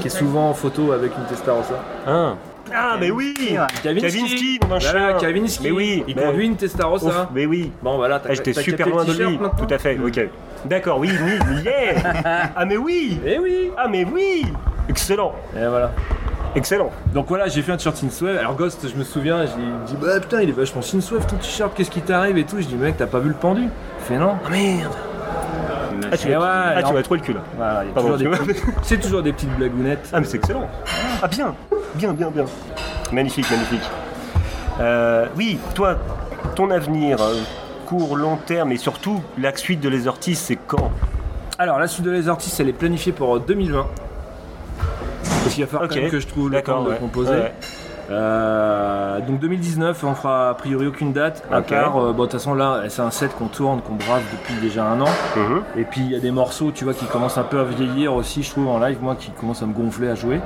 qui est souvent en photo avec une Testarossa Ah, Ah, mais oui Kavinsky, mon chien. Voilà, Kavinsky. Mais oui, Il mais- conduit une Ouf, Testarossa. mais oui. Bon, voilà, t'as Ah, J'étais super loin le de lui. Tout à fait, ok. D'accord, oui, oui, yeah Ah, mais oui Eh oui Ah, mais oui Excellent Et voilà. Excellent Donc voilà, j'ai fait un t-shirt Synthwave. Alors Ghost, je me souviens, j'ai dit bah putain, il est vachement Synthwave ton t-shirt, qu'est-ce qui t'arrive et tout. Je dis mec, t'as pas vu le pendu Il fait non. Ah, merde Ah, tu m'as ouais, ah, tu alors- m'as trop le cul là. Voilà, c'est toujours des petites blagounettes. Ah, mais c'est excellent Ah, bien Bien, bien, bien. Magnifique, magnifique. Euh, oui, toi, ton avenir, euh, court, long terme, et surtout, la suite de Les Ortiz, c'est quand? Alors la suite de les artistes, elle est planifiée pour euh, 2020. Parce qu'il va falloir Ok. quand même que je trouve le D'accord, temps de ouais. composer. Ouais. Euh, donc 2019, on fera a priori aucune date. À Ok. part, euh, bon, de toute façon là, c'est un set qu'on tourne, qu'on brave depuis déjà un an. Mhm. Et puis il y a des morceaux, tu vois, qui commencent un peu à vieillir aussi, je trouve, en live, moi, qui commencent à me gonfler à jouer.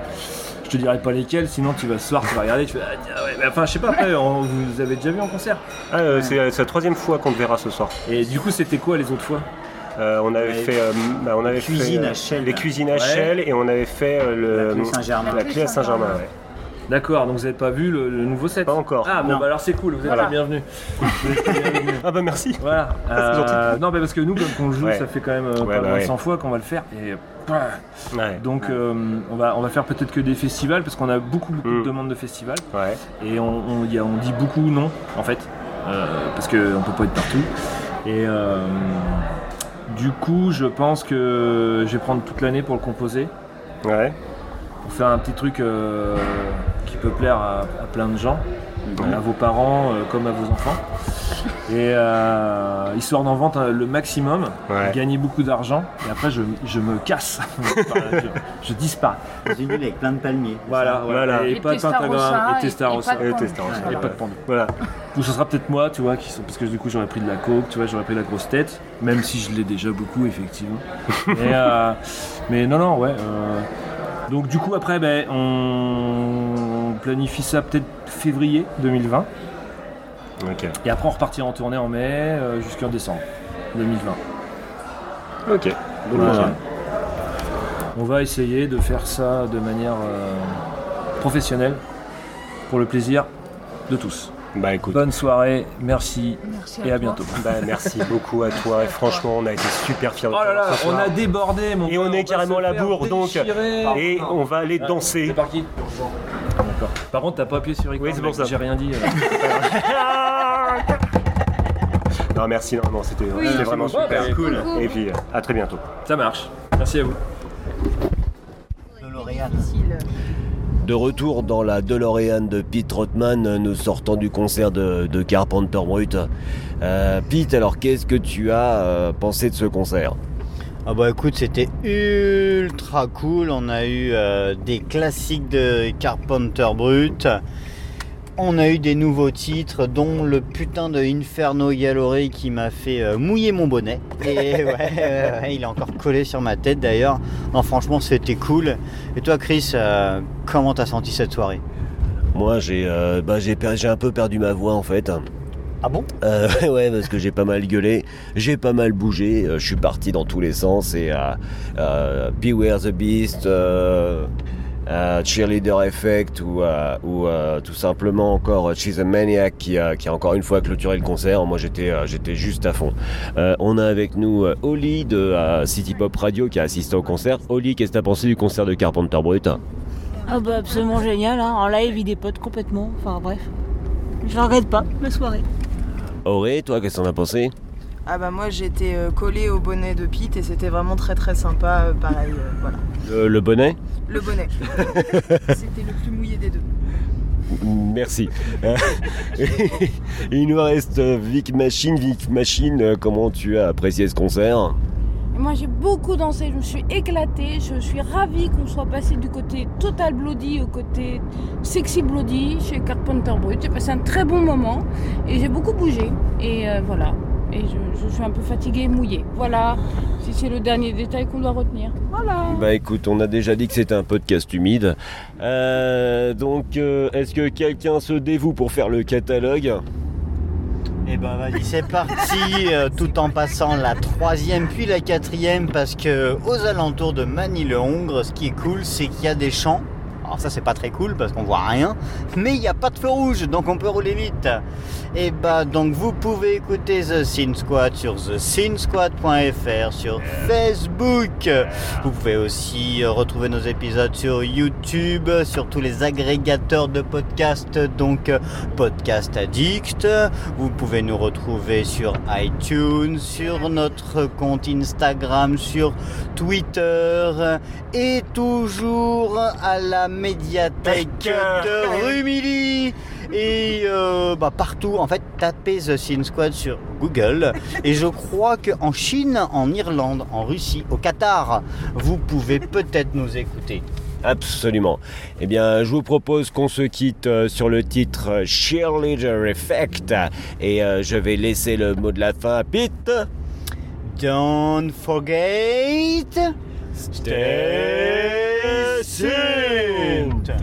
Je te dirai pas lesquels, sinon tu vas ce soir, tu vas regarder, tu vas, ah, tiens, ouais, mais enfin, je sais pas, après, on- vous avez déjà vu en concert. Ah, euh, c'est c'est la troisième fois qu'on te verra ce soir. Et du coup, c'était quoi les autres fois Euh, on avait Ouais. fait, euh, bah, on avait cuisines fait, euh, à les cuisines à Ouais. Chelles et on avait fait euh, le La clé Saint-Germain. La clé à Saint-Germain. ouais. D'accord, donc vous avez pas vu le, le nouveau set Pas encore. Ah bon, Non. bah alors c'est cool, vous êtes Voilà. les bienvenus. Vous êtes les bienvenus. Ah bah merci. Voilà. c'est Euh, non, mais parce que nous, comme on le joue, Ouais. ça fait quand même euh, Ouais, pas bah loin de ouais. 100 fois qu'on va le faire. Et Ouais. donc, euh, on va on va faire peut-être que des festivals parce qu'on a beaucoup beaucoup Mm. de demandes de festivals Ouais. et on, on, y a- on dit beaucoup non en fait euh, parce que on peut pas être partout. Et euh, du coup, je pense que je vais prendre toute l'année pour le composer, Ouais. Pour faire un petit truc euh, qui peut plaire à, à plein de gens, à vos parents euh, comme à vos enfants. Et euh, histoire d'en vendre euh, le maximum, Ouais. gagner beaucoup d'argent, et après je, je me casse, je, je disparais. J'ai vu avec plein de palmiers. Voilà, Voilà. voilà. Et, Et pas de pentagramme, et et- Testarossa. et pas de Et Et Voilà. pas de pendu. Voilà. Ou ce sera peut-être moi, tu vois, qui, sont- parce que du coup j'aurais pris de la coke, tu vois, j'aurais pris la grosse tête, même si je l'ai déjà beaucoup, effectivement. Et, euh, mais non, non, ouais. Donc du coup après, ben, on planifie ça peut-être février 2020, Ok. et après on repartira en tournée en mai euh, jusqu'en décembre 2020. Ok. Donc, Voilà. ok. On va essayer de faire ça de manière euh, professionnelle, pour le plaisir de tous. Bah écoute. Bonne soirée, merci Merci et à toi. bientôt. Bah, merci beaucoup à toi et franchement on a été super fiers de Oh toi là là, ce on a débordé mon Et on est carrément à la bourre, donc. Et on va aller danser. C'est parti. D'accord. Par contre, t'as pas appuyé sur record. Oui, c'est pour ça. J'ai rien dit. euh. non merci, non, non, c'était Oui. vraiment Ouais, super. bah, cool. cool. Et puis euh, à très bientôt. Ça marche. Merci à vous. Difficile. De retour dans la DeLorean de Pete Rothman, nous sortons du concert de, de Carpenter Brut. Euh, Pete, alors qu'est-ce que tu as euh, pensé de ce concert? Ah bah écoute, c'était ultra cool. On a eu euh, des classiques de Carpenter Brut. On a eu des nouveaux titres, dont le putain de Inferno Gallery qui m'a fait euh, mouiller mon bonnet. Et ouais, il est encore collé sur ma tête d'ailleurs. Non, franchement, c'était cool. Et toi, Chris, euh, comment t'as senti cette soirée? Moi, j'ai euh, bah, j'ai un peu perdu ma voix en fait. Ah bon? Euh, ouais, parce que j'ai pas mal gueulé, j'ai pas mal bougé, euh, je suis parti dans tous les sens et euh, Beware the Beast, euh, Cheerleader Effect ou, euh, ou euh, tout simplement encore She's a Maniac qui a, qui a encore une fois clôturé le concert. Moi j'étais j'étais juste à fond. On a avec nous Oli de City Pop Radio qui a assisté au concert. Oli, qu'est-ce que t'as pensé du concert de Carpenter Brut? Ah bah absolument génial, hein. en live il dépote complètement, enfin bref. Je regrette pas la soirée. Auré, toi, qu'est-ce que t'en as pensé? Ah bah moi j'étais euh, collée au bonnet de Pete et c'était vraiment très très sympa, euh, pareil, euh, voilà. le, le bonnet? Le bonnet. c'était le plus mouillé des deux. Merci. Il nous reste Vic Machine. Vic Machine, comment tu as apprécié ce concert? Moi j'ai beaucoup dansé, je me suis éclatée, je suis ravie qu'on soit passé du côté total bloody au côté sexy bloody chez Carpenter Brut. J'ai passé un très bon moment et j'ai beaucoup bougé. Et euh, voilà. Et je, je suis un peu fatiguée et mouillée. Voilà, si c'est le dernier détail qu'on doit retenir. Voilà. Bah écoute, on a déjà dit que c'était un podcast humide. Euh, donc, euh, est-ce que quelqu'un se dévoue pour faire le catalogue Et ben vas-y, c'est parti, euh, tout en passant la troisième puis la quatrième, parce que aux alentours de Manille-le-Hongre, ce qui est cool, c'est qu'il y a des champs. Alors ça c'est pas très cool parce qu'on voit rien, mais il n'y a pas de feu rouge, donc on peut rouler vite. Et bah donc vous pouvez écouter The Scene Squad sur thescenesquad.fr, sur Facebook. Vous pouvez aussi euh, retrouver nos épisodes sur YouTube, sur tous les agrégateurs de podcasts, donc euh, Podcast Addict. Vous pouvez nous retrouver sur iTunes, sur notre compte Instagram, sur Twitter et toujours à la médiathèque de Rumilly et euh, bah, partout en fait tapez The Scene Squad sur Google et je crois qu'en Chine, en Irlande, en Russie, au Qatar, vous pouvez peut-être nous écouter. Absolument. Eh bien, je vous propose qu'on se quitte euh, sur le titre euh, Cheerleader Effect et euh, je vais laisser le mot de la fin à Pete. Don't forget Stay tuned. Feel the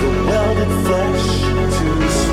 The welded flesh to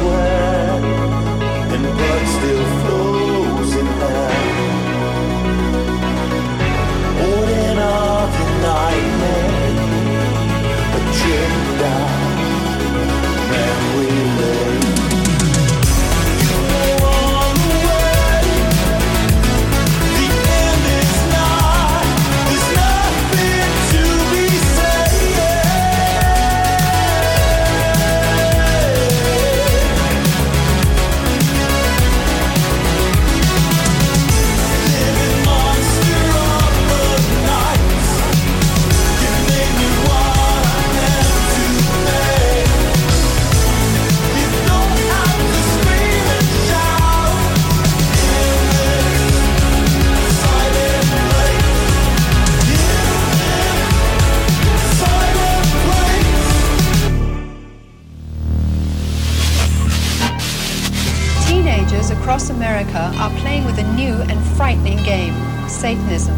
and frightening game Satanism.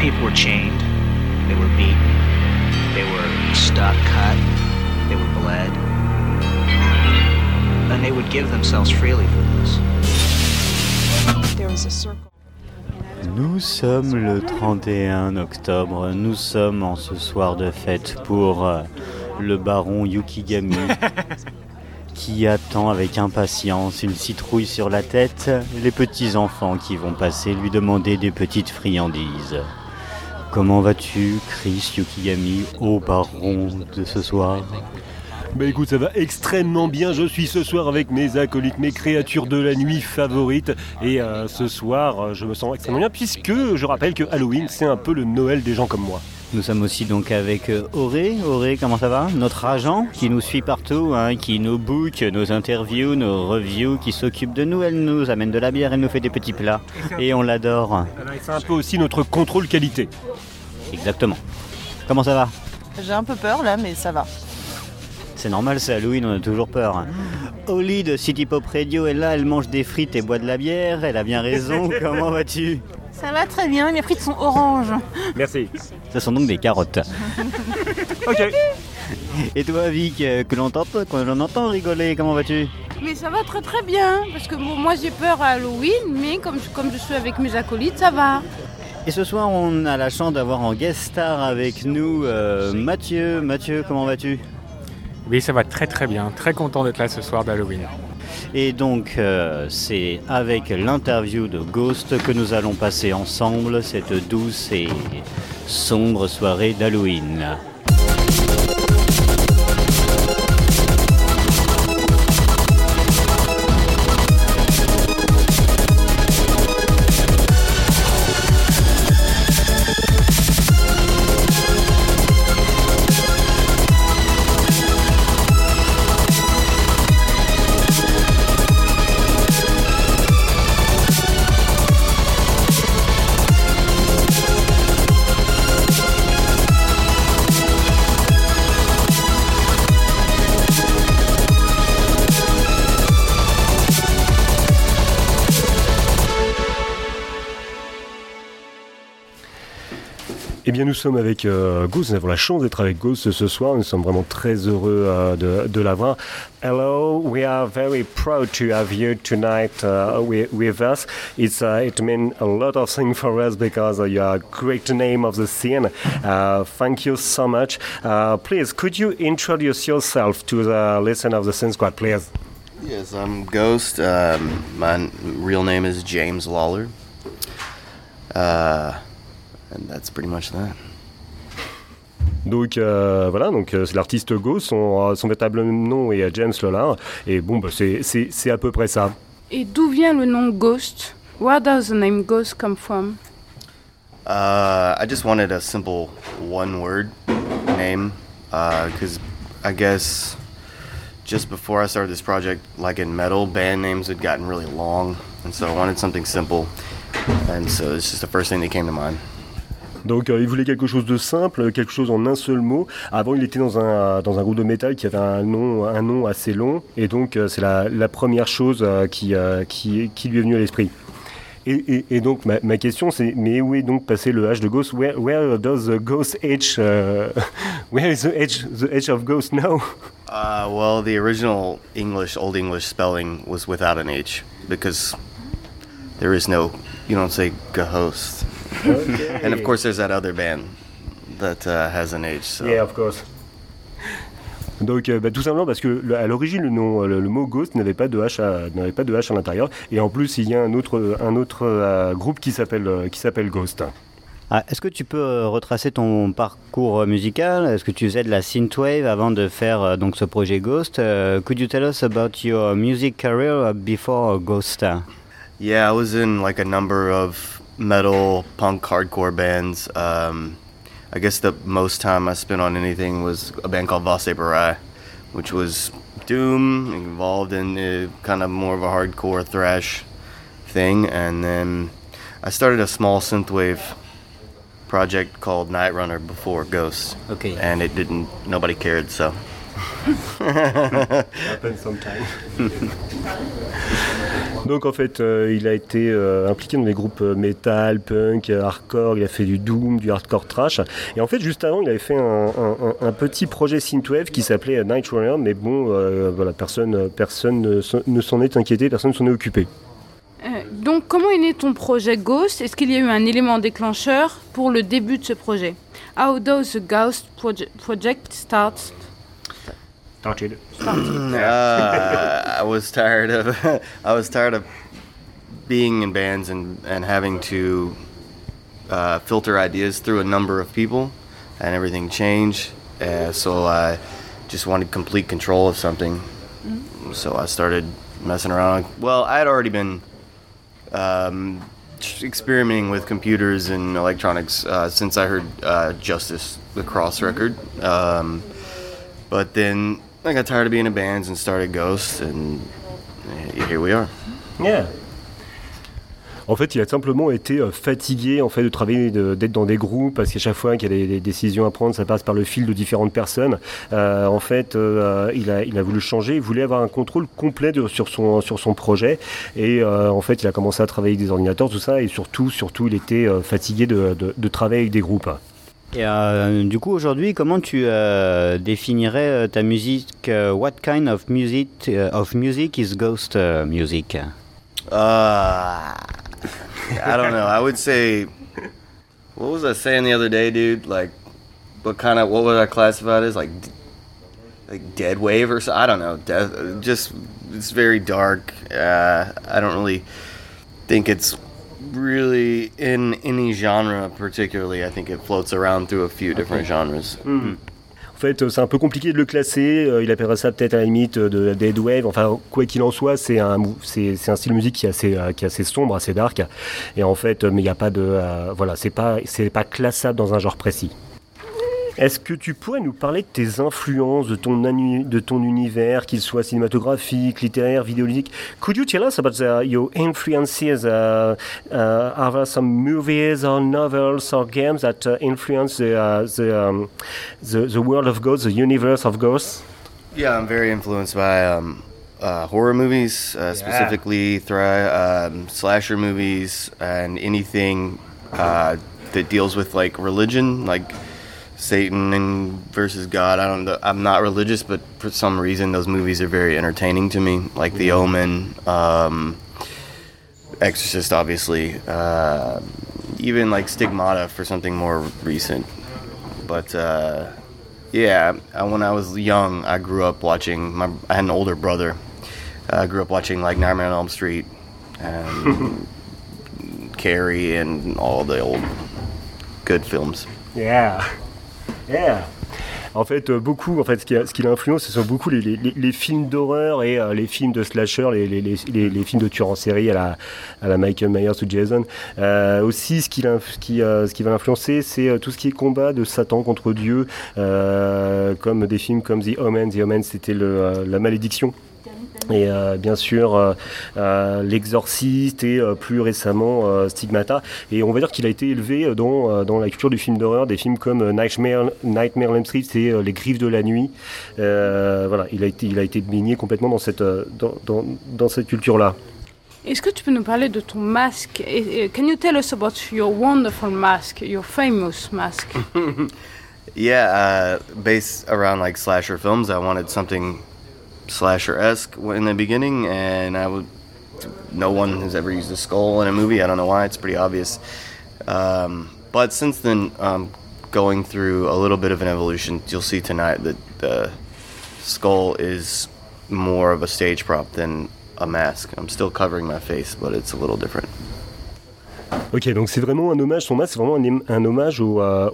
People were chained, they were beaten, they were stuck, cut, they were bled. and they would give themselves freely for this. There was a circle. Nous sommes le 31 octobre, nous sommes en ce soir de fête pour euh, le baron Yukigami qui attend avec impatience une citrouille sur la tête les petits enfants qui vont passer lui demander des petites friandises. Comment vas-tu, Chris Yukigami, au baron de ce soir? Bah écoute, ça va extrêmement bien. Je suis ce soir avec mes acolytes, mes créatures de la nuit favorites. Et euh, ce soir, euh, je me sens extrêmement bien puisque je rappelle que Halloween, c'est un peu le Noël des gens comme moi. Nous sommes aussi donc avec euh, Auré. Auré, comment ça va? Notre agent qui nous suit partout, hein, qui nous book, nos interviews, nos reviews, qui s'occupe de nous. Elle nous amène de la bière, elle nous fait des petits plats. Et on l'adore. C'est un peu aussi notre contrôle qualité. Exactement. Comment ça va? J'ai un peu peur là, mais ça va. C'est normal, c'est Halloween, on a toujours peur. hein. Oli de City Pop Radio est là, elle mange des frites et boit de la bière. Elle a bien raison. comment vas-tu? Ça va très bien, mes frites sont oranges. Merci. Ce sont donc des carottes. Ok. Et toi, Vic, euh, que l'on l'on entend rigoler, comment vas-tu? Mais ça va très très bien, parce que bon, moi j'ai peur à Halloween, mais comme, comme je suis avec mes acolytes, ça va. Et ce soir, on a la chance d'avoir en guest star avec nous euh, Mathieu. Mathieu, comment vas-tu? Oui, ça va très très bien. Très content d'être là ce soir d'Halloween. Et donc, euh, c'est avec l'interview de Ghost que nous allons passer ensemble cette douce et sombre soirée d'Halloween. Eh bien, nous sommes avec euh, Ghost. Nous avons la chance d'être avec Ghost ce soir. Nous sommes vraiment très heureux euh, de, de l'avoir. Hello, we are very proud to have you tonight uh, with, with us. It's uh, it means a lot of things for us because uh, you are a great name of the scene. Uh, thank you so much. Uh, please, could you introduce yourself to the listener of the Sin Squad, please? Yes, I'm Ghost. Um, my real name is James Lawler. Uh, and that's pretty much that. Donc euh, voilà, donc euh, c'est l'artiste Ghost. Son, euh, son véritable nom est James Lollar. Et bon, bah, c'est- c'est c'est à peu près ça. Et d'où vient le nom Ghost Where does the name Ghost come from Uh, I just wanted a simple one word name because I guess just before I started this project, like in metal, band names had gotten really long. And so I wanted something simple. And so it's just the first thing that came to mind. Donc euh, il voulait quelque chose de simple, quelque chose en un seul mot. Avant il était dans un, dans un groupe de métal qui avait un nom, un nom assez long. Et donc euh, c'est la, première chose euh, qui, qui, lui est venue à l'esprit. Et, donc ma, question c'est mais où est donc passé le H de Ghost Where, where does the Ghost H uh, Where is the H of Ghost now? Uh, well, the original English, Old English spelling was without an H because there is no, you don't say ghost. Okay. and of course, there's that other band that uh, has an H. So. Yeah, of course. Donc euh, bah, tout simplement parce que le- à l'origine le nom le, le mot Ghost n'avait pas de H à, n'avait pas de H à l'intérieur et en plus il y a un autre un autre euh, groupe qui s'appelle euh, qui s'appelle Ghost. Ah, Est-ce que tu peux euh, retracer ton parcours euh, musical? Est-ce que tu faisais de la synthwave avant de faire euh, donc ce projet Ghost? Euh, Could you tell us about your music career uh, before Ghost? Yeah, I was in like a number of metal, punk, hardcore bands. Um, I guess the most time I spent on anything was a band called Vosse Barai, which was doom, involved in uh, kind of more of a hardcore thrash thing. And then I started a small synthwave project called Night Runner before Ghosts. Okay. And it didn't, nobody cared, so. Happens sometimes. Donc en fait, euh, il a été euh, impliqué dans des groupes euh, metal, punk, hardcore, il a fait du doom, du hardcore trash. Et en fait, juste avant, il avait fait un, petit projet synthwave qui s'appelait Night Runner, mais bon, voilà, personne, personne ne s'en- est inquiété, personne ne s'en est occupé. Donc, comment est né ton projet Ghost? Est-ce qu'il y a eu un élément déclencheur pour le début de ce projet? How does the Ghost proje- project start? Started. uh, I was tired of I was tired of being in bands and and having to uh, filter ideas through a number of people, and everything changed. Uh, so I just wanted complete control of something. So I started messing around. Well, I had already been um, experimenting with computers and electronics uh, since I heard uh, Justice, the Cross record. Um, but then I got tired of being in bands and started Ghost, and here we are. Yeah. En fait, il a simplement été euh, fatigué en fait de travailler, d'être dans des groupes, parce qu'à chaque fois qu'il y a des, décisions à prendre, ça passe par le fil de différentes personnes. Euh, en fait, euh, il, a, il a voulu changer, il voulait avoir un contrôle complet sur, son, sur son projet. Et en fait, il a commencé à travailler avec des ordinateurs, tout ça, et surtout, surtout, il était fatigué de, de- de travailler avec des groupes. Et euh, du coup, aujourd'hui, comment tu euh, définirais euh, ta musique euh, What kind of music, euh, of music is ghost euh, music Uh, I don't know. I would say, what was I saying the other day, dude? Like, what kind of what would I classify it as? Like, like dead wave or so? I don't know. Death. Just it's very dark. Uh, I don't really think it's really in any genre particularly. I think it floats around through a few different genres. En fait, euh, c'est un peu compliqué de le classer. Euh, Il appellerait ça peut-être à la limite euh, de dead wave. Enfin, quoi qu'il en soit, c'est un, c'est, c'est un style de musique qui est assez, qui est assez sombre, assez dark. Et en fait, mais il n'y a pas de, euh, voilà, c'est pas, c'est pas classable dans un genre précis. Est-ce que tu pourrais nous parler de tes influences, de ton, anu- de ton univers, qu'il soit cinématographique, littéraire, vidéoludique? Could you tell us about the, your influences? Uh, uh, are there some movies or novels or games that uh, influence the, uh, the, um, the, the world of ghosts, the universe of ghosts? Yeah, I'm very influenced by um, uh, horror movies, uh, specifically um, slasher movies, and anything uh, that deals with like religion, like Satan and versus God. I don't. I'm not religious, but for some reason, those movies are very entertaining to me, like The Omen, um, Exorcist, obviously, uh, even like Stigmata for something more recent. But uh, yeah, I, when I was young, I grew up watching. My, I had an older brother. I grew up watching like Nightmare on Elm Street, and Carrie, and all the old good films. Yeah. En fait, euh, beaucoup, en fait, ce qui, l'influence, ce sont beaucoup les, films d'horreur et euh, les films de slasher, les, films de tueurs en série à la, Michael Myers ou Jason. Euh, aussi, ce qui, ce qui, va l'influencer, c'est tout ce qui est combat de Satan contre Dieu, comme des films comme The Omen. The Omen, c'était la malédiction. Et euh, bien sûr, euh, euh, L'Exorciste et euh, plus récemment euh, Stigmata. Et on va dire qu'il a été élevé dans, dans la culture du film d'horreur, des films comme Nightmare, Nightmare on Elm Street et euh, Les Griffes de la Nuit. Euh, voilà, il a été, il a été baigné complètement dans cette, dans, dans, dans cette culture-là. Est-ce que tu peux nous parler de ton masque Can you tell us about your wonderful mask, your famous mask Yeah, uh, based around like slasher films, I wanted something slasher-esque in the beginning, and I would. No one has ever used a skull in a movie. I don't know why. It's pretty obvious. Um, but since then, um, going through a little bit of an evolution, you'll see tonight that the skull is more of a stage prop than a mask. I'm still covering my face, but it's a little different. Ok, donc c'est vraiment un hommage, son masque, c'est vraiment un, hommage au, euh,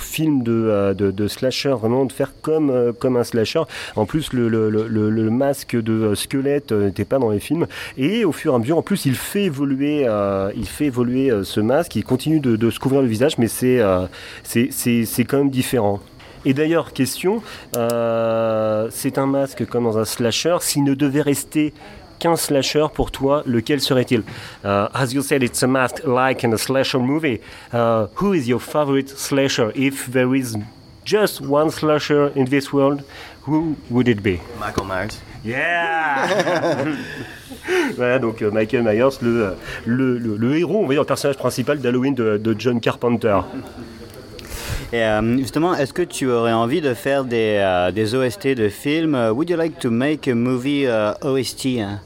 film de, euh, de, slasher, vraiment de faire comme, euh, un slasher. En plus, le, masque de squelette n'était pas dans les films. Et au fur et à mesure, en plus, il fait évoluer, il fait évoluer ce masque, il continue de, se couvrir le visage, mais c'est c'est quand même différent. Et d'ailleurs, question, c'est un masque comme dans un slasher, s'il ne devait rester qu'un slasher pour toi, lequel serait-il? Uh, As you said, it's a mask like in a slasher movie. Uh, who is your favorite slasher? If there is just one slasher in this world, who would it be? Michael Myers. Yeah Voilà, donc euh, Michael Myers, le, euh, le, le- le héros, on va dire, le personnage principal d'Halloween de, de John Carpenter. Et euh, justement, est-ce que tu aurais envie de faire des, euh, des OST de films? Euh, Would you like to make a movie uh, OST hein?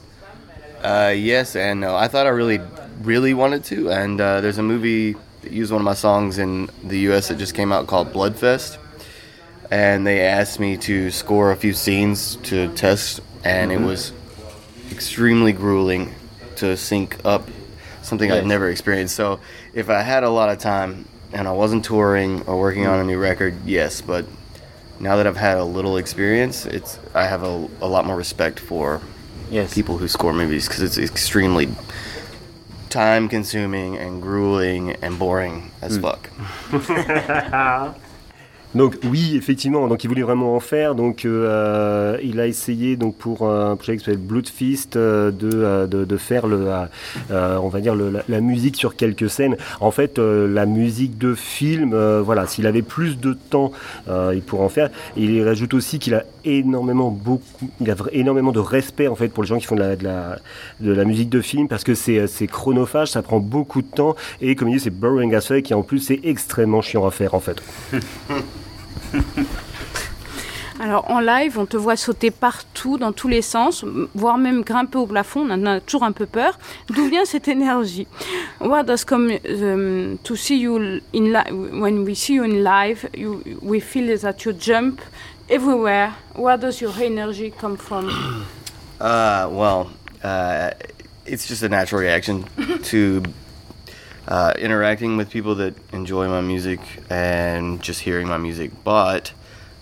Uh, yes and no. I thought I really, really wanted to. And uh, there's a movie that used one of my songs in the U.S. that just came out called Bloodfest. And they asked me to score a few scenes to test, and it Mhm. was extremely grueling to sync up something Yes. I've never experienced. So if I had a lot of time and I wasn't touring or working on a new record, yes. But now that I've had a little experience, it's I have a, a lot more respect for people who score movies because it's extremely time consuming and grueling and boring as Mm. fuck. Donc oui, effectivement, donc il voulait vraiment en faire. Donc euh, il a essayé donc pour un projet qui s'appelle Bloodfist euh, de, euh, de, faire le, euh, euh, on va dire la, musique sur quelques scènes. En fait, euh, la musique de film, euh, voilà, s'il avait plus de temps, euh, il pourrait en faire. Il rajoute aussi qu'il a énormément beaucoup, il a énormément de respect en fait pour les gens qui font de la, de la, musique de film parce que c'est chronophage, ça prend beaucoup de temps et comme il dit c'est boring fuck et en plus c'est extrêmement chiant à faire en fait. Alors en live, on te voit sauter partout, dans tous les sens, voire même grimper au plafond. On en a toujours un peu peur. D'où vient cette énergie? What does come um, to see you in li- when we see you in live? You, we feel that you jump everywhere. Where does your energy come from? Uh, well, uh, it's just a natural reaction to uh, interacting with people that enjoy my music and just hearing my music. But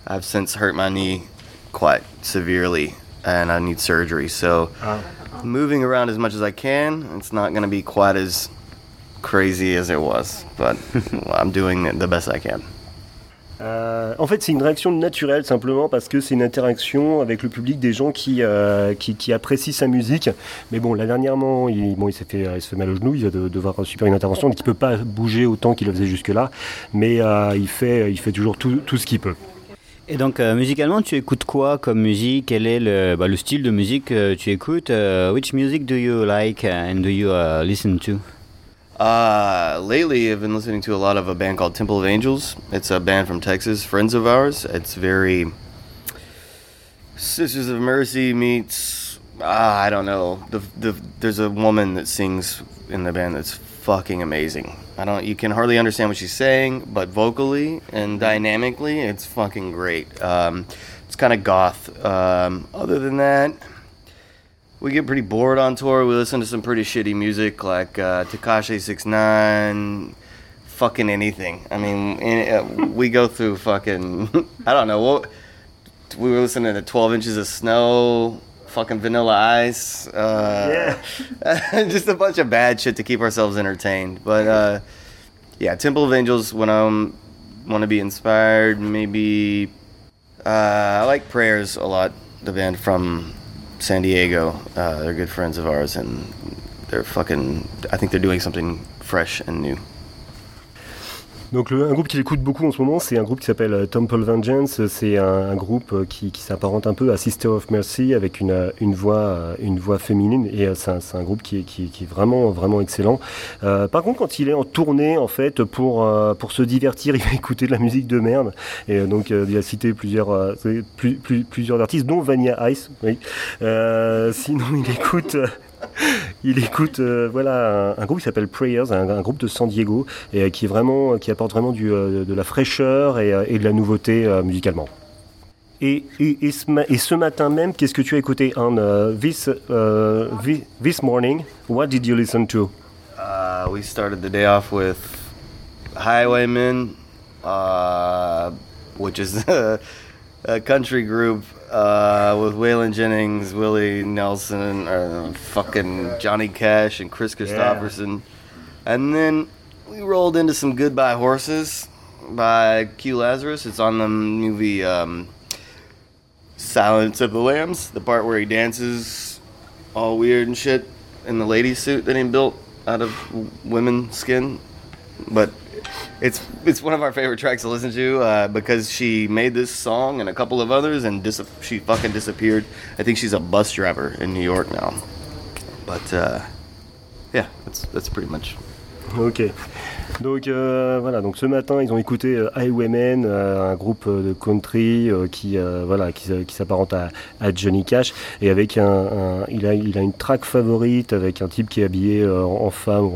I've since hurt my knee quite severely and I need surgery. So moving around as much as I can, it's not going to be quite as crazy as it was, but I'm doing the best I can. Euh, en fait, c'est une réaction naturelle simplement parce que c'est une interaction avec le public des gens qui, euh, qui, apprécient sa musique. Mais bon, là dernièrement, il, bon, il s'est fait, se fait mal au genou, il va de- devoir subir une intervention, donc il peut pas bouger autant qu'il le faisait jusque-là. Mais euh, il, fait, il fait toujours tout, ce qu'il peut. Et donc, musicalement, tu écoutes quoi comme musique? Quel est le, bah, le style de musique que tu écoutes? Euh, Which music do you like and do you uh, listen to? Uh, lately, I've been listening to a lot of a band called Temple of Angels. It's a band from Texas, friends of ours. It's very Sisters of Mercy meets ah, I don't know. The, the there's a woman that sings in the band that's fucking amazing. I don't you can hardly understand what she's saying, but vocally and dynamically, it's fucking great. Um, it's kind of goth. Um, other than that, we get pretty bored on tour. We listen to some pretty shitty music like uh, Takashi Six Nine, fucking anything. I mean, any, uh, we go through fucking. I don't know what. We were listening to Twelve Inches of Snow, fucking Vanilla Ice. Uh, just a bunch of bad shit to keep ourselves entertained. But uh, yeah, Temple of Angels. When I want to be inspired, maybe uh, I like Prayers a lot. The band from San Diego. Uh, they're good friends of ours, and they're fucking. I think they're doing something fresh and new. Donc le- un groupe qu'il écoute beaucoup en ce moment, c'est un groupe qui s'appelle euh, Temple Vengeance. C'est un, un groupe euh, qui, qui s'apparente un peu à Sister of Mercy avec une, euh, une voix, une voix féminine. Et c'est un, un groupe qui est, qui, qui est vraiment, vraiment excellent. Euh, par contre, quand il est en tournée, en fait, pour, pour se divertir, il va écouter de la musique de merde. Et donc, il a cité plusieurs, plus, plus- plusieurs artistes, dont Vanilla Ice. Oui. Euh, sinon, il écoute. il écoute euh, voilà un, groupe qui s'appelle Prayers, un, groupe de San Diego et euh, qui est vraiment qui apporte vraiment du, euh, de la fraîcheur et, de la nouveauté musicalement. Et, et, ce, matin même, qu'est-ce que tu as écouté on this, thi- this morning? What did you listen to? Uh, we started the day off with Highwaymen, uh, which is a, a country group uh, with Waylon Jennings, Willie Nelson, uh, fucking Johnny Cash, and Chris Christopherson. And then we rolled into some Goodbye Horses by Q Lazarus. It's on the movie um, Silence of the Lambs, the part where he dances all weird and shit in the lady suit that he built out of women's skin. But it's it's one of our favorite tracks to listen to uh, because she made this song and a couple of others and dis- she fucking disappeared. I think she's a bus driver in New York now. But uh, yeah, that's that's pretty much. Ok. Donc euh, voilà, donc ce matin ils ont écouté euh, Highwaymen, euh, un groupe de country qui s'apparente à, Johnny Cash et avec un, il a une track favorite avec un type qui est habillé en, femme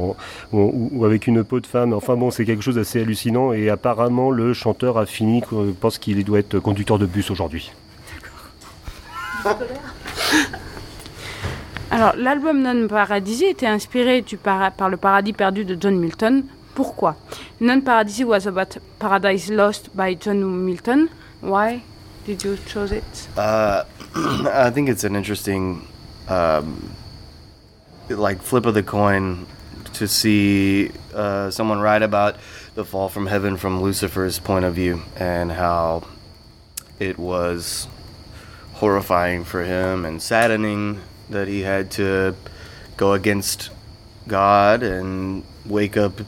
ou, avec une peau de femme. Enfin bon, c'est quelque chose d'assez hallucinant et apparemment le chanteur a fini euh, pense qu'il doit être conducteur de bus aujourd'hui. Alors, l'album Non Paradisi était inspiré du para- par le paradis perdu de John Milton. Pourquoi Non Paradisi was about Paradise Lost by John Milton. Why did you choose it Uh, I think it's an interesting, um, like flip of the coin to see uh, someone write about the fall from heaven from Lucifer's point of view and how it was horrifying for him and saddening that he had to go against God and wake up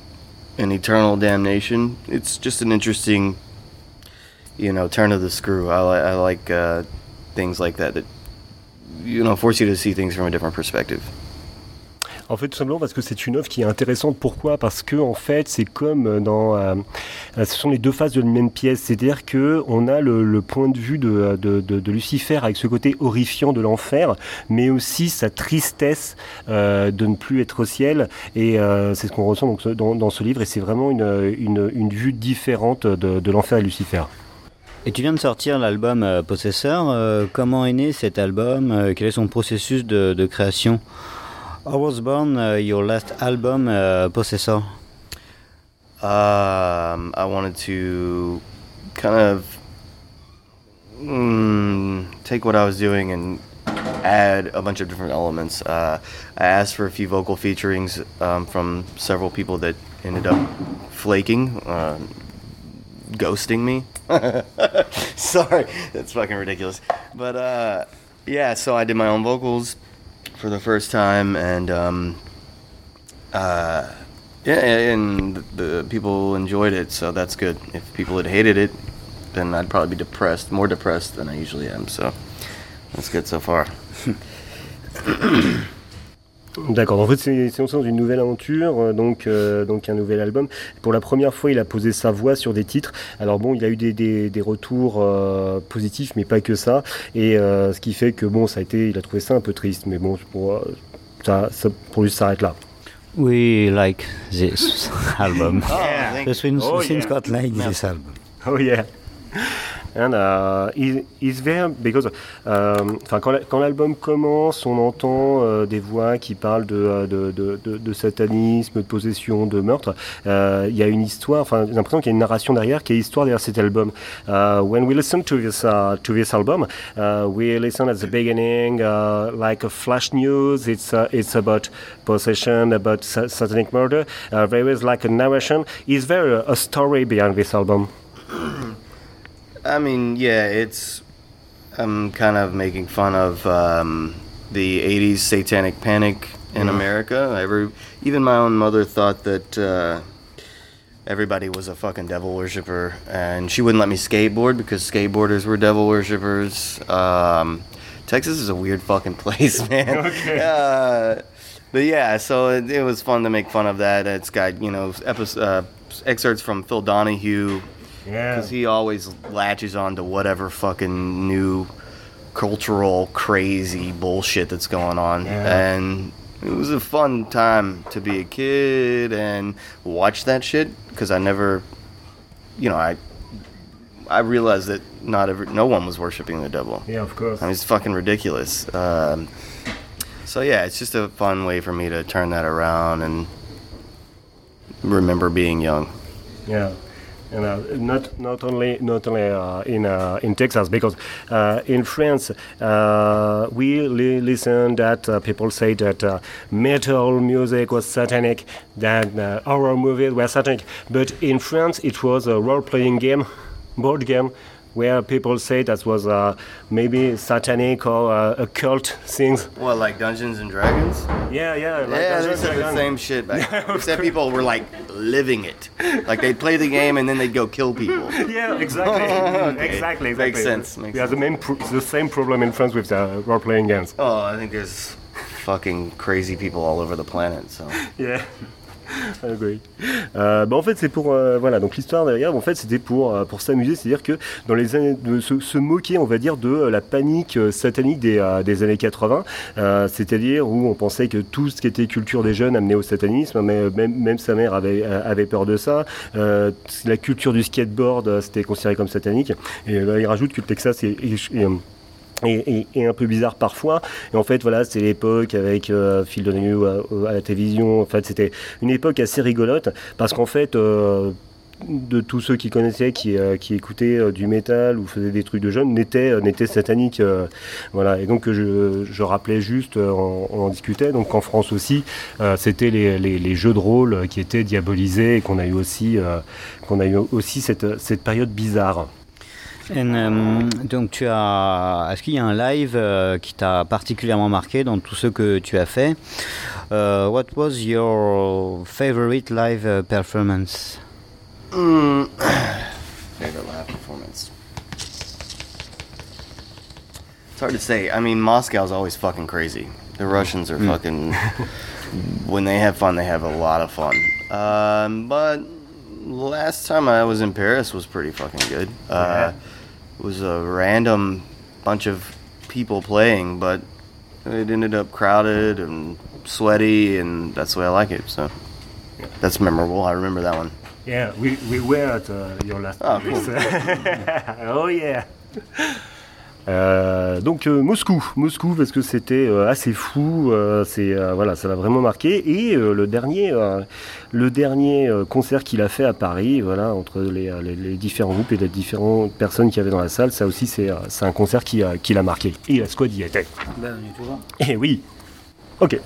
in eternal damnation. It's just an interesting you know, turn of the screw. I, li- I like uh, things like that that, you know, force you to see things from a different perspective. En fait, tout simplement parce que c'est une œuvre qui est intéressante. Pourquoi? Parce que en fait, c'est comme dans, euh, euh, ce sont les deux faces de la même pièce. C'est-à-dire que on a le, point de vue de, Lucifer avec ce côté horrifiant de l'enfer, mais aussi sa tristesse euh, de ne plus être au ciel. Et euh, c'est ce qu'on ressent dans, ce livre. Et c'est vraiment une, une, une vue différente de, l'enfer et Lucifer. Et tu viens de sortir l'album euh, Possesseur. Euh, comment est né cet album? Euh, Quel est son processus de création? How was born uh, your last album, uh, Possessor Um, I wanted to kind of mm, take what I was doing and add a bunch of different elements. Uh, I asked for a few vocal featurings um, from several people that ended up flaking, uh, ghosting me. Sorry, that's fucking ridiculous. But uh, yeah, so I did my own vocals for the first time, and um, uh, yeah, and the people enjoyed it, so that's good. If people had hated it, then I'd probably be depressed, more depressed than I usually am. So that's good so far. D'accord, en fait c'est sens d'une nouvelle aventure, euh, donc, euh, donc un nouvel album. Pour la première fois il a posé sa voix sur des titres. Alors bon il a eu des, des, des retours euh, positifs mais pas que ça. Et euh, ce qui fait que bon ça a été, il a trouvé ça un peu triste. Mais bon pour, euh, ça, ça- pour lui ça s'arrête là. We like this album. Oh, thank the Oh, yeah. Like this album. Oh yeah. And uh, it- it's there quand la- quand l'album commence, on entend euh, des voix qui parlent de, euh, de, satanisme, de possession, de meurtre. Euh, Il y a une histoire, enfin, j'ai l'impression qu'il y a une narration derrière, qui est histoire derrière cet album. When we listen to this uh, album, uh, we listen at the beginning uh, like a flash news. It's it's about possession, about sa- satanic murder. There is like a narration. Is there a, a story behind this album? I mean, yeah, it's. I'm kind of making fun of um, the '80s satanic panic in Yeah. America. Every, even my own mother thought that uh, everybody was a fucking devil worshiper, and she wouldn't let me skateboard because skateboarders were devil worshippers. Um, Texas is a weird fucking place, man. Okay. Uh, but yeah, so it, it was fun to make fun of that. It's got you know episodes, uh, excerpts from Phil Donahue. Yeah. Because he always latches on to whatever fucking new cultural crazy bullshit that's going on. Yeah. And it was a fun time to be a kid and watch that shit because I never, you know, I I realized that not every, no one was worshiping the devil. Yeah, of course. I mean, it's fucking ridiculous. Um, so yeah, it's just a fun way for me to turn that around and remember being young. Yeah. Uh, not not only not only uh, in uh, in Texas because uh, in France uh, we li- listen that uh, people say that metal music was satanic, that horror movies were satanic, but in France it was a role playing game, board game where people say that was uh, maybe satanic or uh, a cult things. What, like Dungeons and Dragons? Yeah, yeah. Like yeah, they Dungeons said the same shit back then. Except people were like living it. Like they'd play the game and then they'd go kill people. Yeah, exactly. Okay. Exactly, exactly. Makes sense, makes we have the, main pro- the same problem in France with the role-playing games. Oh, I think there's fucking crazy people all over the planet. So Yeah. Agree. Euh, bah en fait c'est pour euh, voilà donc l'histoire derrière en fait c'était pour euh, pour s'amuser c'est-à-dire que dans les années se, moquer on va dire de la panique satanique des, des années 80 euh, c'est-à-dire où on pensait que tout ce qui était culture des jeunes amenait au satanisme mais même, sa mère avait avait peur de ça la culture du skateboard c'était considéré comme satanique et là il rajoute que le Texas est, et, un peu bizarre parfois. Et en fait, voilà, c'est l'époque avec euh, Phil Donahue à, la télévision. En fait, c'était une époque assez rigolote parce qu'en fait, euh, de tous ceux qui connaissaient, qui, euh, qui écoutaient du métal ou faisaient des trucs de jeunes, n'étaient euh, sataniques. voilà. Et donc, je, je rappelais juste, on, en discutait, donc en France aussi, c'était les, les- jeux de rôle qui étaient diabolisés et qu'on a eu aussi, qu'on a eu aussi cette, cette période bizarre. And, euh, donc tu as, est-ce qu'il y a un live euh, qui t'a particulièrement marqué dans tout ce que tu as fait? Euh, What was your favorite live euh, performance? Mm. favorite live performance. It's hard to say. I mean, Moscow's always fucking crazy. The Russians are fucking. when they have fun, they have a lot of fun. Um, but last time I was in Paris was pretty fucking good. Uh, it was a random bunch of people playing, but it ended up crowded and sweaty, and that's the way I like it. So that's memorable. I remember that one. Yeah, we, we were at uh, your last Oh, cool. oh yeah. Euh, donc euh, Moscou, Moscou parce que c'était euh, assez fou, c'est voilà, ça l'a vraiment marqué. Et le dernier, le dernier concert qu'il a fait à Paris, voilà, entre les, les- les différents groupes et les différentes personnes qu'il y avait dans la salle, ça aussi c'est un concert qui, a- qui l'a marqué. Et la squad y était. Ben, on est toujours. Eh oui. Ok.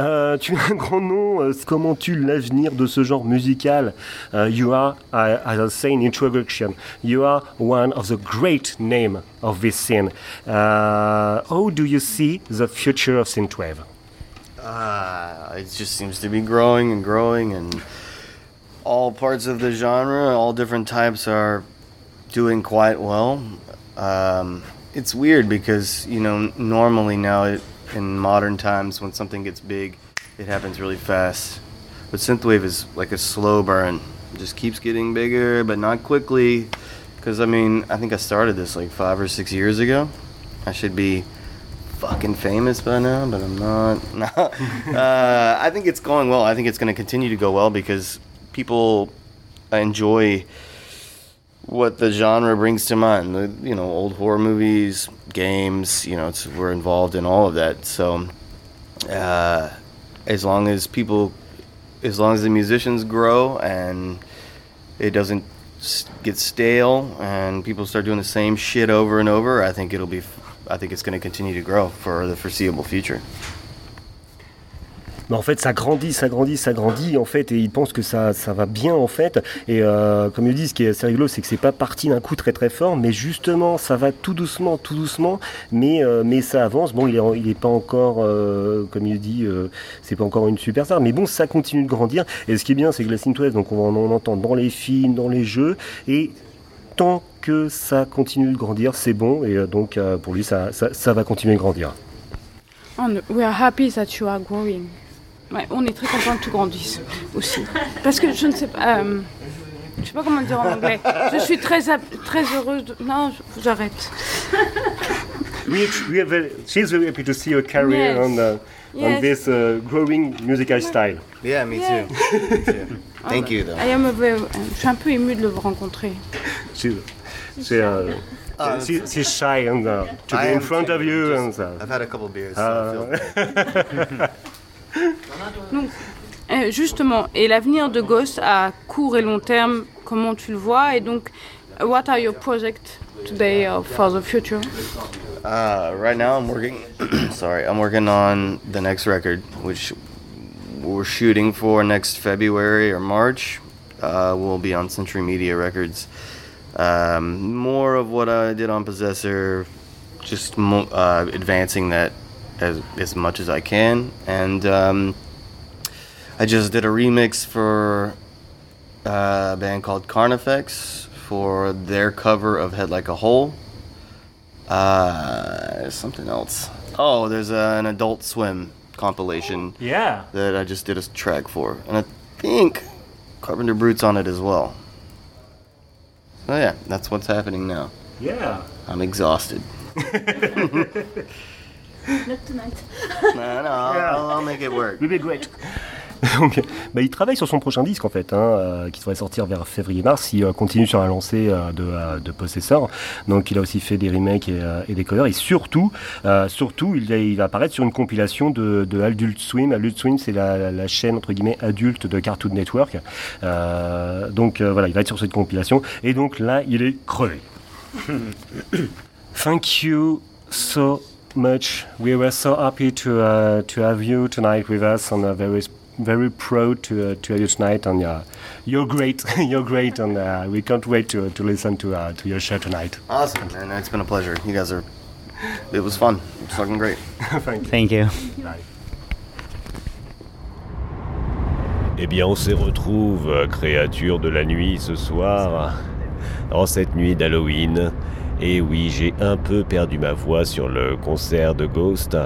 Euh, tu as un grand nom. euh, comment tu l'avenir de ce genre musical Euh, You are, uh, as I say in introduction, you are one of the great name of this scene. Uh, how do you see the future of synthwave? Uh, it just seems to be growing and growing, and all parts of the genre, all different types, are doing quite well. Um, it's weird because you know normally now it, in modern times when something gets big, it happens really fast. But synthwave is like a slow burn. It just keeps getting bigger, but not quickly. Because I mean, I think I started this like five or six years ago. I should be fucking famous by now, but I'm not. No. uh, I think it's going well. I think it's going to continue to go well because people enjoy what the genre brings to mind. You know, old horror movies, games. You know, it's, we're involved in all of that. So, uh, as long as people, as long as the musicians grow and it doesn't get stale and people start doing the same shit over and over, I think it'll be. I think it's going to continue to grow for the foreseeable future. Mais en fait, ça grandit, ça grandit, ça grandit, en fait, et ils pensent que ça, ça va bien, en fait. Et euh, comme ils disent, ce qui est assez rigolo, c'est que c'est pas parti d'un coup très très fort, mais justement, ça va tout doucement, tout doucement, mais, euh, mais ça avance. Bon, il est, il est pas encore, euh, comme il dit, c'est pas encore une superstar, mais bon, ça continue de grandir. Et ce qui est bien, c'est que la synthwave, donc on en entend dans les films, dans les jeux, et tant que ça continue de grandir, c'est bon, et donc pour lui, ça, ça, ça va continuer de grandir. And we are happy that you are growing. Ouais, on est très content que tu grandisses aussi. Parce que je ne sais pas. euh, je sais pas comment dire en anglais. Je suis très, heureuse de. Non, je- j'arrête. We, we are very, she's very happy to see your career Yes. on, uh, on this uh, growing musical style. Yeah, me Yeah. too. Me too. Thank you, though. I am a very- je suis un peu émue de le rencontrer. She, uh, Oh, she, she's shy and uh, to I be in front too, of you and uh, I've had a couple beers. Uh, Donc, euh, justement, et l'avenir de Ghost à court et long terme, comment tu le vois Et donc, what are your projects today or for the future? Uh, right now, I'm working. sorry, I'm working on the next record, which we're shooting for next February or March. Uh, we'll be on Century Media Records. Um, more of what I did on Possessor, just uh, advancing that as, as much as I can. And um, I just did a remix for uh, a band called Carnifex for their cover of Head Like a Hole. Uh, something else. Oh, there's uh, an Adult Swim compilation. Yeah. That I just did a track for, and I think Carpenter Brute's on it as well. Oh yeah, that's what's happening now. Yeah. I'm exhausted. Not tonight. no, no, I'll, I'll make it work. We'll be great. Donc, bah, il travaille sur son prochain disque en fait, hein, euh, qui devrait sortir vers février-mars. Il euh, continue sur la lancée euh, de, euh, de Possessor. Donc il a aussi fait des remakes et, euh, et des covers. Et surtout, euh, surtout il, il va apparaître sur une compilation de, de Adult Swim. Adult Swim, c'est la, la chaîne entre guillemets adulte de Cartoon Network. Donc voilà, il va être sur cette compilation. Et donc là, il est crevé. Thank you so much. We were so happy to uh, to have you tonight with us, and uh, very very proud to uh, to have you tonight. And uh, you're great, you're great, and uh, we can't wait to to listen to uh, to your show tonight. Awesome, man. It's been a pleasure. You guys are. It was fun. It was fucking great. Thank you. Thank you. Eh bien, on se retrouve, euh, créatures de la nuit, ce soir, en cette nuit d'Halloween. Et oui, j'ai un peu perdu ma voix sur le concert de Ghost.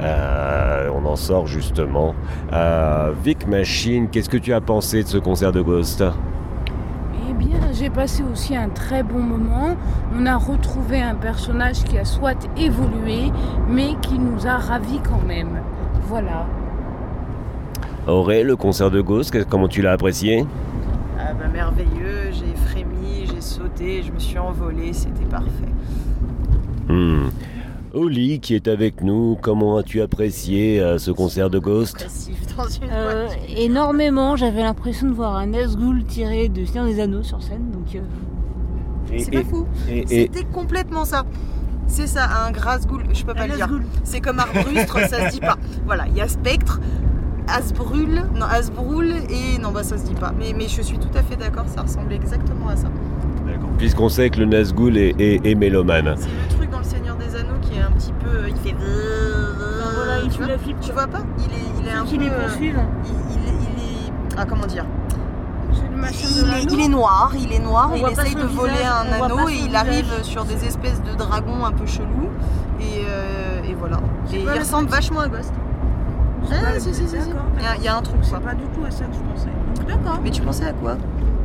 Euh, on en sort justement. Euh, Vic Machine, qu'est-ce que tu as pensé de ce concert de Ghost? Eh bien, j'ai passé aussi un très bon moment. On a retrouvé un personnage qui a soit évolué, mais qui nous a ravis quand même. Voilà. Auré, le concert de Ghost, comment tu l'as apprécié? Ah bah, merveilleux, j'ai frémi, j'ai sauté, je me suis envolée, c'était parfait. Hmm. Oli, qui est avec nous, comment as-tu apprécié euh, ce concert de Ghost Passif dans une Euh, énormément, j'avais l'impression de voir un Nazgûl tiré de Seigneur des Anneaux sur scène, donc euh, C'est pas fou. C'était complètement ça. C'est ça, un Grasgoul, je peux pas Un le dire. Nazgûl. C'est comme Arbrustre, ça se dit pas. Voilà, il y a Spectre, Asbrul, non Asbrul et non bah ça se dit pas. Mais, mais je suis tout à fait d'accord, ça ressemble exactement à ça. Puisqu'on sait que le Nazgûl est, est- est mélomane. C'est le truc dans le Seigneur des Anneaux qui est un petit peu, il fait. voilà, il tu fout vois, la flippe. tu vois pas Il est, il est un qui peu. les euh, poursuivent. il, il est, il est- ah comment dire il est, l'anneau. il est noir, il est noir, On il essaye de voler visage, un anneau et il arrive visage. sur des espèces de dragons un peu chelous et, euh, et voilà. Et il le ressemble vachement à Ghost. Ah, si, si. Il y a- un truc. C'est pas du tout à ça que je pensais. D'accord. Mais tu pensais à quoi?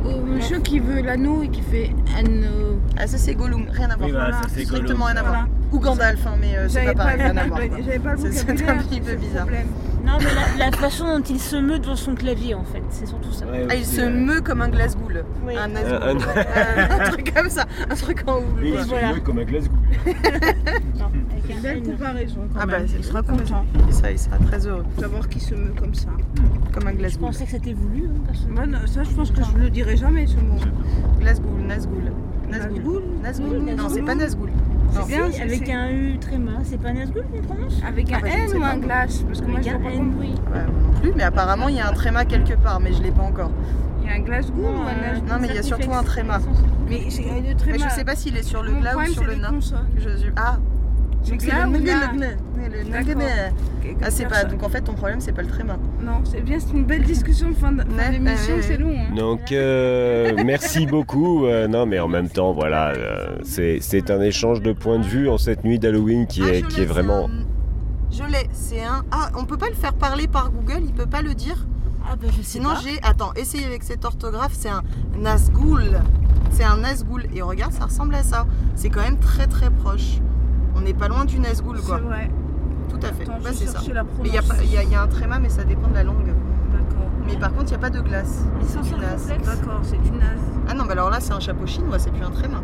Au monsieur qui veut l'anneau et qui fait anneau. Ah ça c'est Gollum, rien à voir. Oui, bah, ça, c'est strictement Gollum, rien à voir. Ou Gandalf, hein, mais euh, c'est J'avais pas pareil, le- rien à voir. J'avais pas le C'est- C'est un petit peu bizarre. problème. Non, mais la, la façon dont il se meut devant son clavier, en fait, c'est surtout ça. Ah, il se meut comme un Glasgoul. Oui. Un, Un- un- Nazgûl. Euh, un truc comme ça, un truc en houle. Il se voilà. meut comme un un Belle comparaison quand Ah bah même. il sera très content Et ça, il sera très heureux. de savoir qu'il se meut comme ça. Comme un Je Glasgoul. pensais que c'était voulu, hein, personnellement. Ça, je pense que je le dirai jamais ce mot. Nazgûl. Nazgûl Nazgûl. Oui, Non, c'est pas Nazgûl. C'est Non. bien, Si, avec un U tréma, c'est pas Nazgûl qu'on prononce Avec un Ah bah, je N ou pas. un glace Parce que moi, Avec je un n'ai pas compris. Ouais, moi non plus, mais apparemment il y a un tréma quelque part, mais je l'ai pas encore. Il y a un glace goût ou un euh, glace Non, mais il y a surtout un tréma. Mais Mais je sais pas s'il est sur le glas ou sur le nain. Je, je- Ah Le c'est le. Quelque Ah c'est pas, donc en fait ton problème c'est pas le tréma. Non, c'est bien, c'est une belle discussion de fin de- fin Ouais, d'émission, c'est long. hein. Donc, euh, merci beaucoup. Euh, non, mais en même temps, voilà, euh, c'est c'est un échange de points de vue en cette nuit d'Halloween qui Ah, est, qui est vraiment. Je l'ai, c'est un. Ah, on peut pas le faire parler par Google, il peut pas le dire? Ah bah je sais Sinon j'ai. Attends, essayez avec cette orthographe, c'est un Nazgûl. C'est un Nazgûl. Et regarde, ça ressemble à ça. C'est quand même très très proche. On n'est pas loin du Nazgûl quoi. C'est vrai. Tout à fait. Attends, Bah, je c'est ça. il y, a y y un tréma, mais ça dépend de la langue. D'accord. Mais par contre, il n'y a pas de glace. Ils sont sur. D'accord, c'est du naze. Ah non, bah alors là, c'est un chapeau chinois, c'est plus un tréma.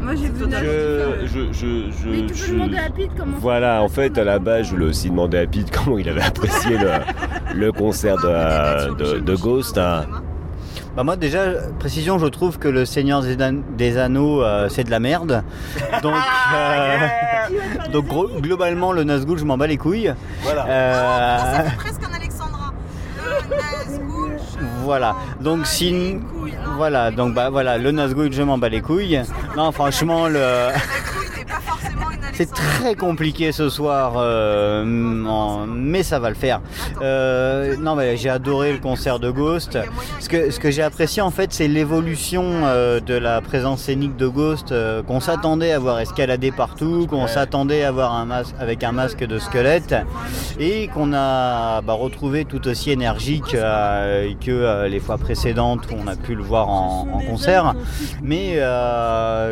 Moi, j'ai vu totalement naze. Je, je, je, je- Mais tu peux je- demander à Pete comment Voilà, en fait, à la base, je voulais aussi demander à Pete comment il avait apprécié le, le concert de, de, de Ghost. hein. Bah moi déjà, précision, je trouve que le Seigneur des, An- des Anneaux, euh, c'est de la merde. Donc, euh, donc gros- globalement, le Nazgûl, je m'en bats les couilles. Voilà. Euh, Ça fait presque un Alexandra. Le Nazgûl. je- Voilà. Donc si voilà, donc bah voilà, le Nazgûl, je m'en bats les couilles. Non, franchement, le c'est très compliqué ce soir, euh, mais ça va le faire. Euh, non, mais j'ai adoré le concert de Ghost. Ce que, ce que j'ai apprécié en fait, c'est l'évolution euh, de la présence scénique de Ghost, qu'on s'attendait à voir escalader partout, qu'on s'attendait à voir un masque avec un masque de squelette, et qu'on a bah, retrouvé tout aussi énergique que les fois précédentes où on a pu le voir en, en concert. Mais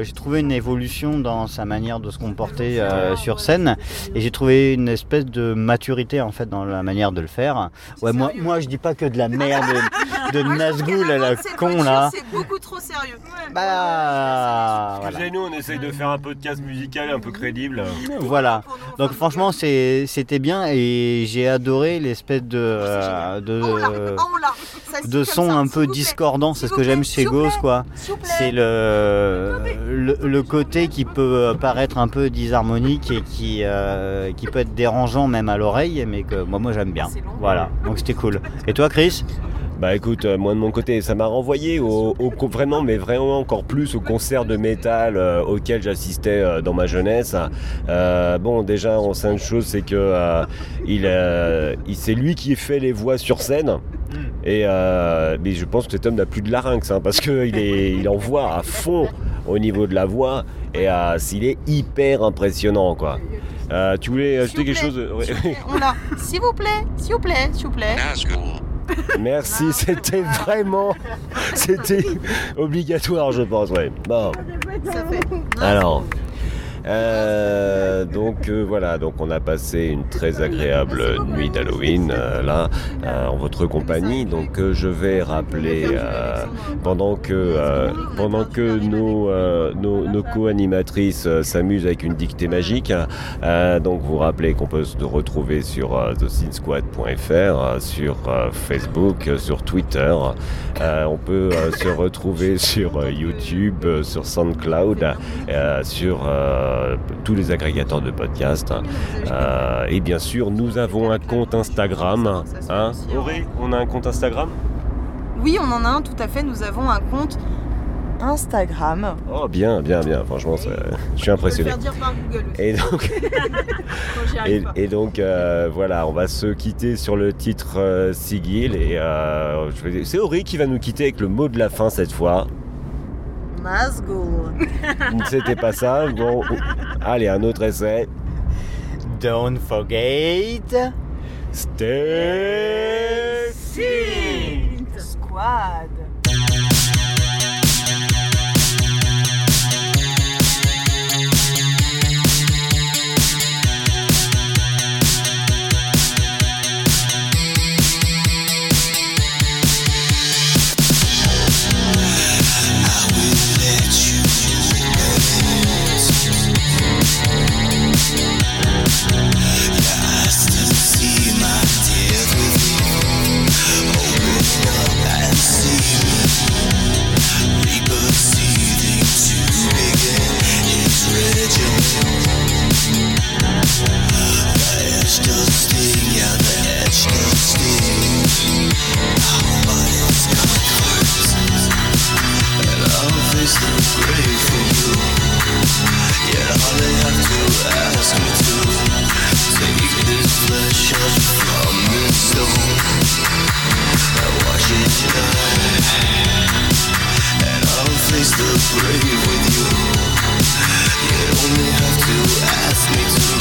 j'ai trouvé une évolution dans sa manière de se comporter euh, sur scène et j'ai trouvé une espèce de maturité en fait dans la manière de le faire. Ouais, moi, moi je dis pas que de la merde de, de Nazgûl à la con là. C'est beaucoup trop sérieux. Bah voilà. Excusez-nous, on essaye de faire un podcast musical un peu crédible. Voilà. Donc franchement c'était bien et j'ai adoré l'espèce de euh, de, de son un peu discordant. C'est ce que j'aime chez Ghost quoi. C'est le, le le côté qui peut paraître un peu disharmonique et qui euh, qui peut être dérangeant même à l'oreille, mais que moi moi j'aime bien. Voilà. Donc c'était cool. Et toi Chris? Bah écoute, euh, moi de mon côté, ça m'a renvoyé au, vraiment, mais vraiment encore plus au concert de métal euh, auquel j'assistais euh, dans ma jeunesse. Euh, bon, déjà, on sait une chose, c'est que euh, il, euh, il- c'est lui qui fait les voix sur scène. Et euh, mais je pense que cet homme n'a plus de larynx, hein, parce qu'il est, il envoie à fond au niveau de la voix, et euh, il est hyper impressionnant, quoi. Euh, tu voulais ajouter quelque chose l'a. S'il vous plaît, s'il vous plaît, s'il vous plaît. Merci, c'était vraiment, c'était obligatoire, je pense, ouais. Bon, Ça fait. alors, euh, donc euh, voilà, donc on a passé une très agréable nuit d'Halloween euh, là, euh, en votre compagnie. Donc je vais rappeler pendant que pendant que nos nos, co-animatrices s'amusent avec une dictée magique. donc vous rappelez qu'on peut se retrouver sur thesinsquad.fr, sur Facebook, sur Twitter. On peut se retrouver sur YouTube, sur SoundCloud, sur tous les agrégateurs de podcasts. Euh, et bien sûr, nous avons un compte Instagram. Hein Auré, on a un compte Instagram? Oui, on en a un, tout à fait. Nous avons un compte Instagram. Oh bien, bien, bien. Franchement, ça- je suis impressionné. Je vais le faire dire par Google aussi. Et donc, et, et euh, voilà, on va se quitter sur le titre euh, Sigil. Et euh, c'est Auré qui va nous quitter avec le mot de la fin cette fois. Nazgûl. C'était pas ça. Bon, allez, un autre essai. Don't forget. Stay Squad. just from the stone. I watch it die, and I'll face the grave with you. You only have to ask me to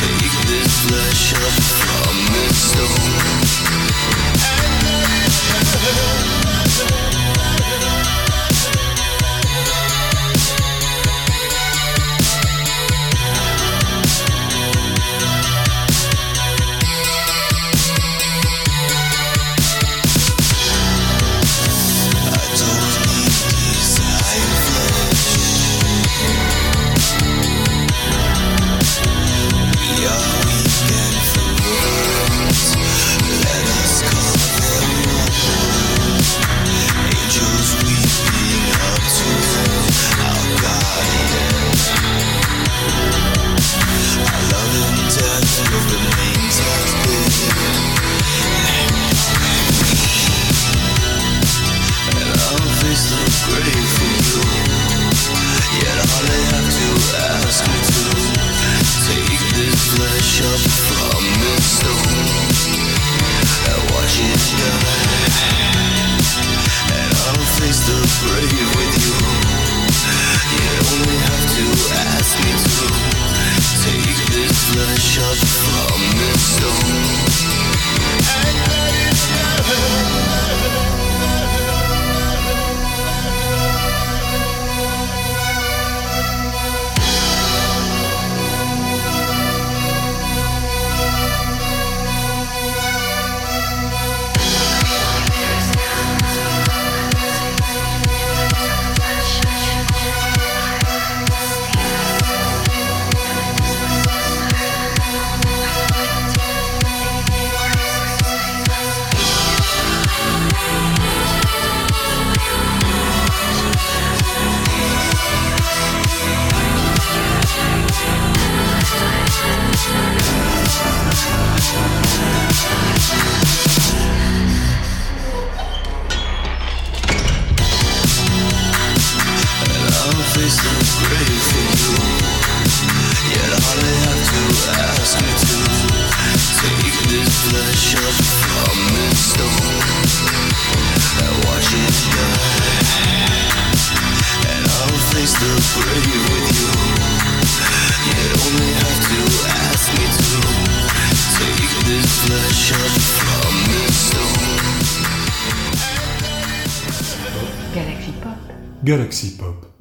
take this flesh from.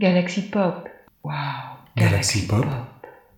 Galaxy Pop. Wow. Galaxy Pop.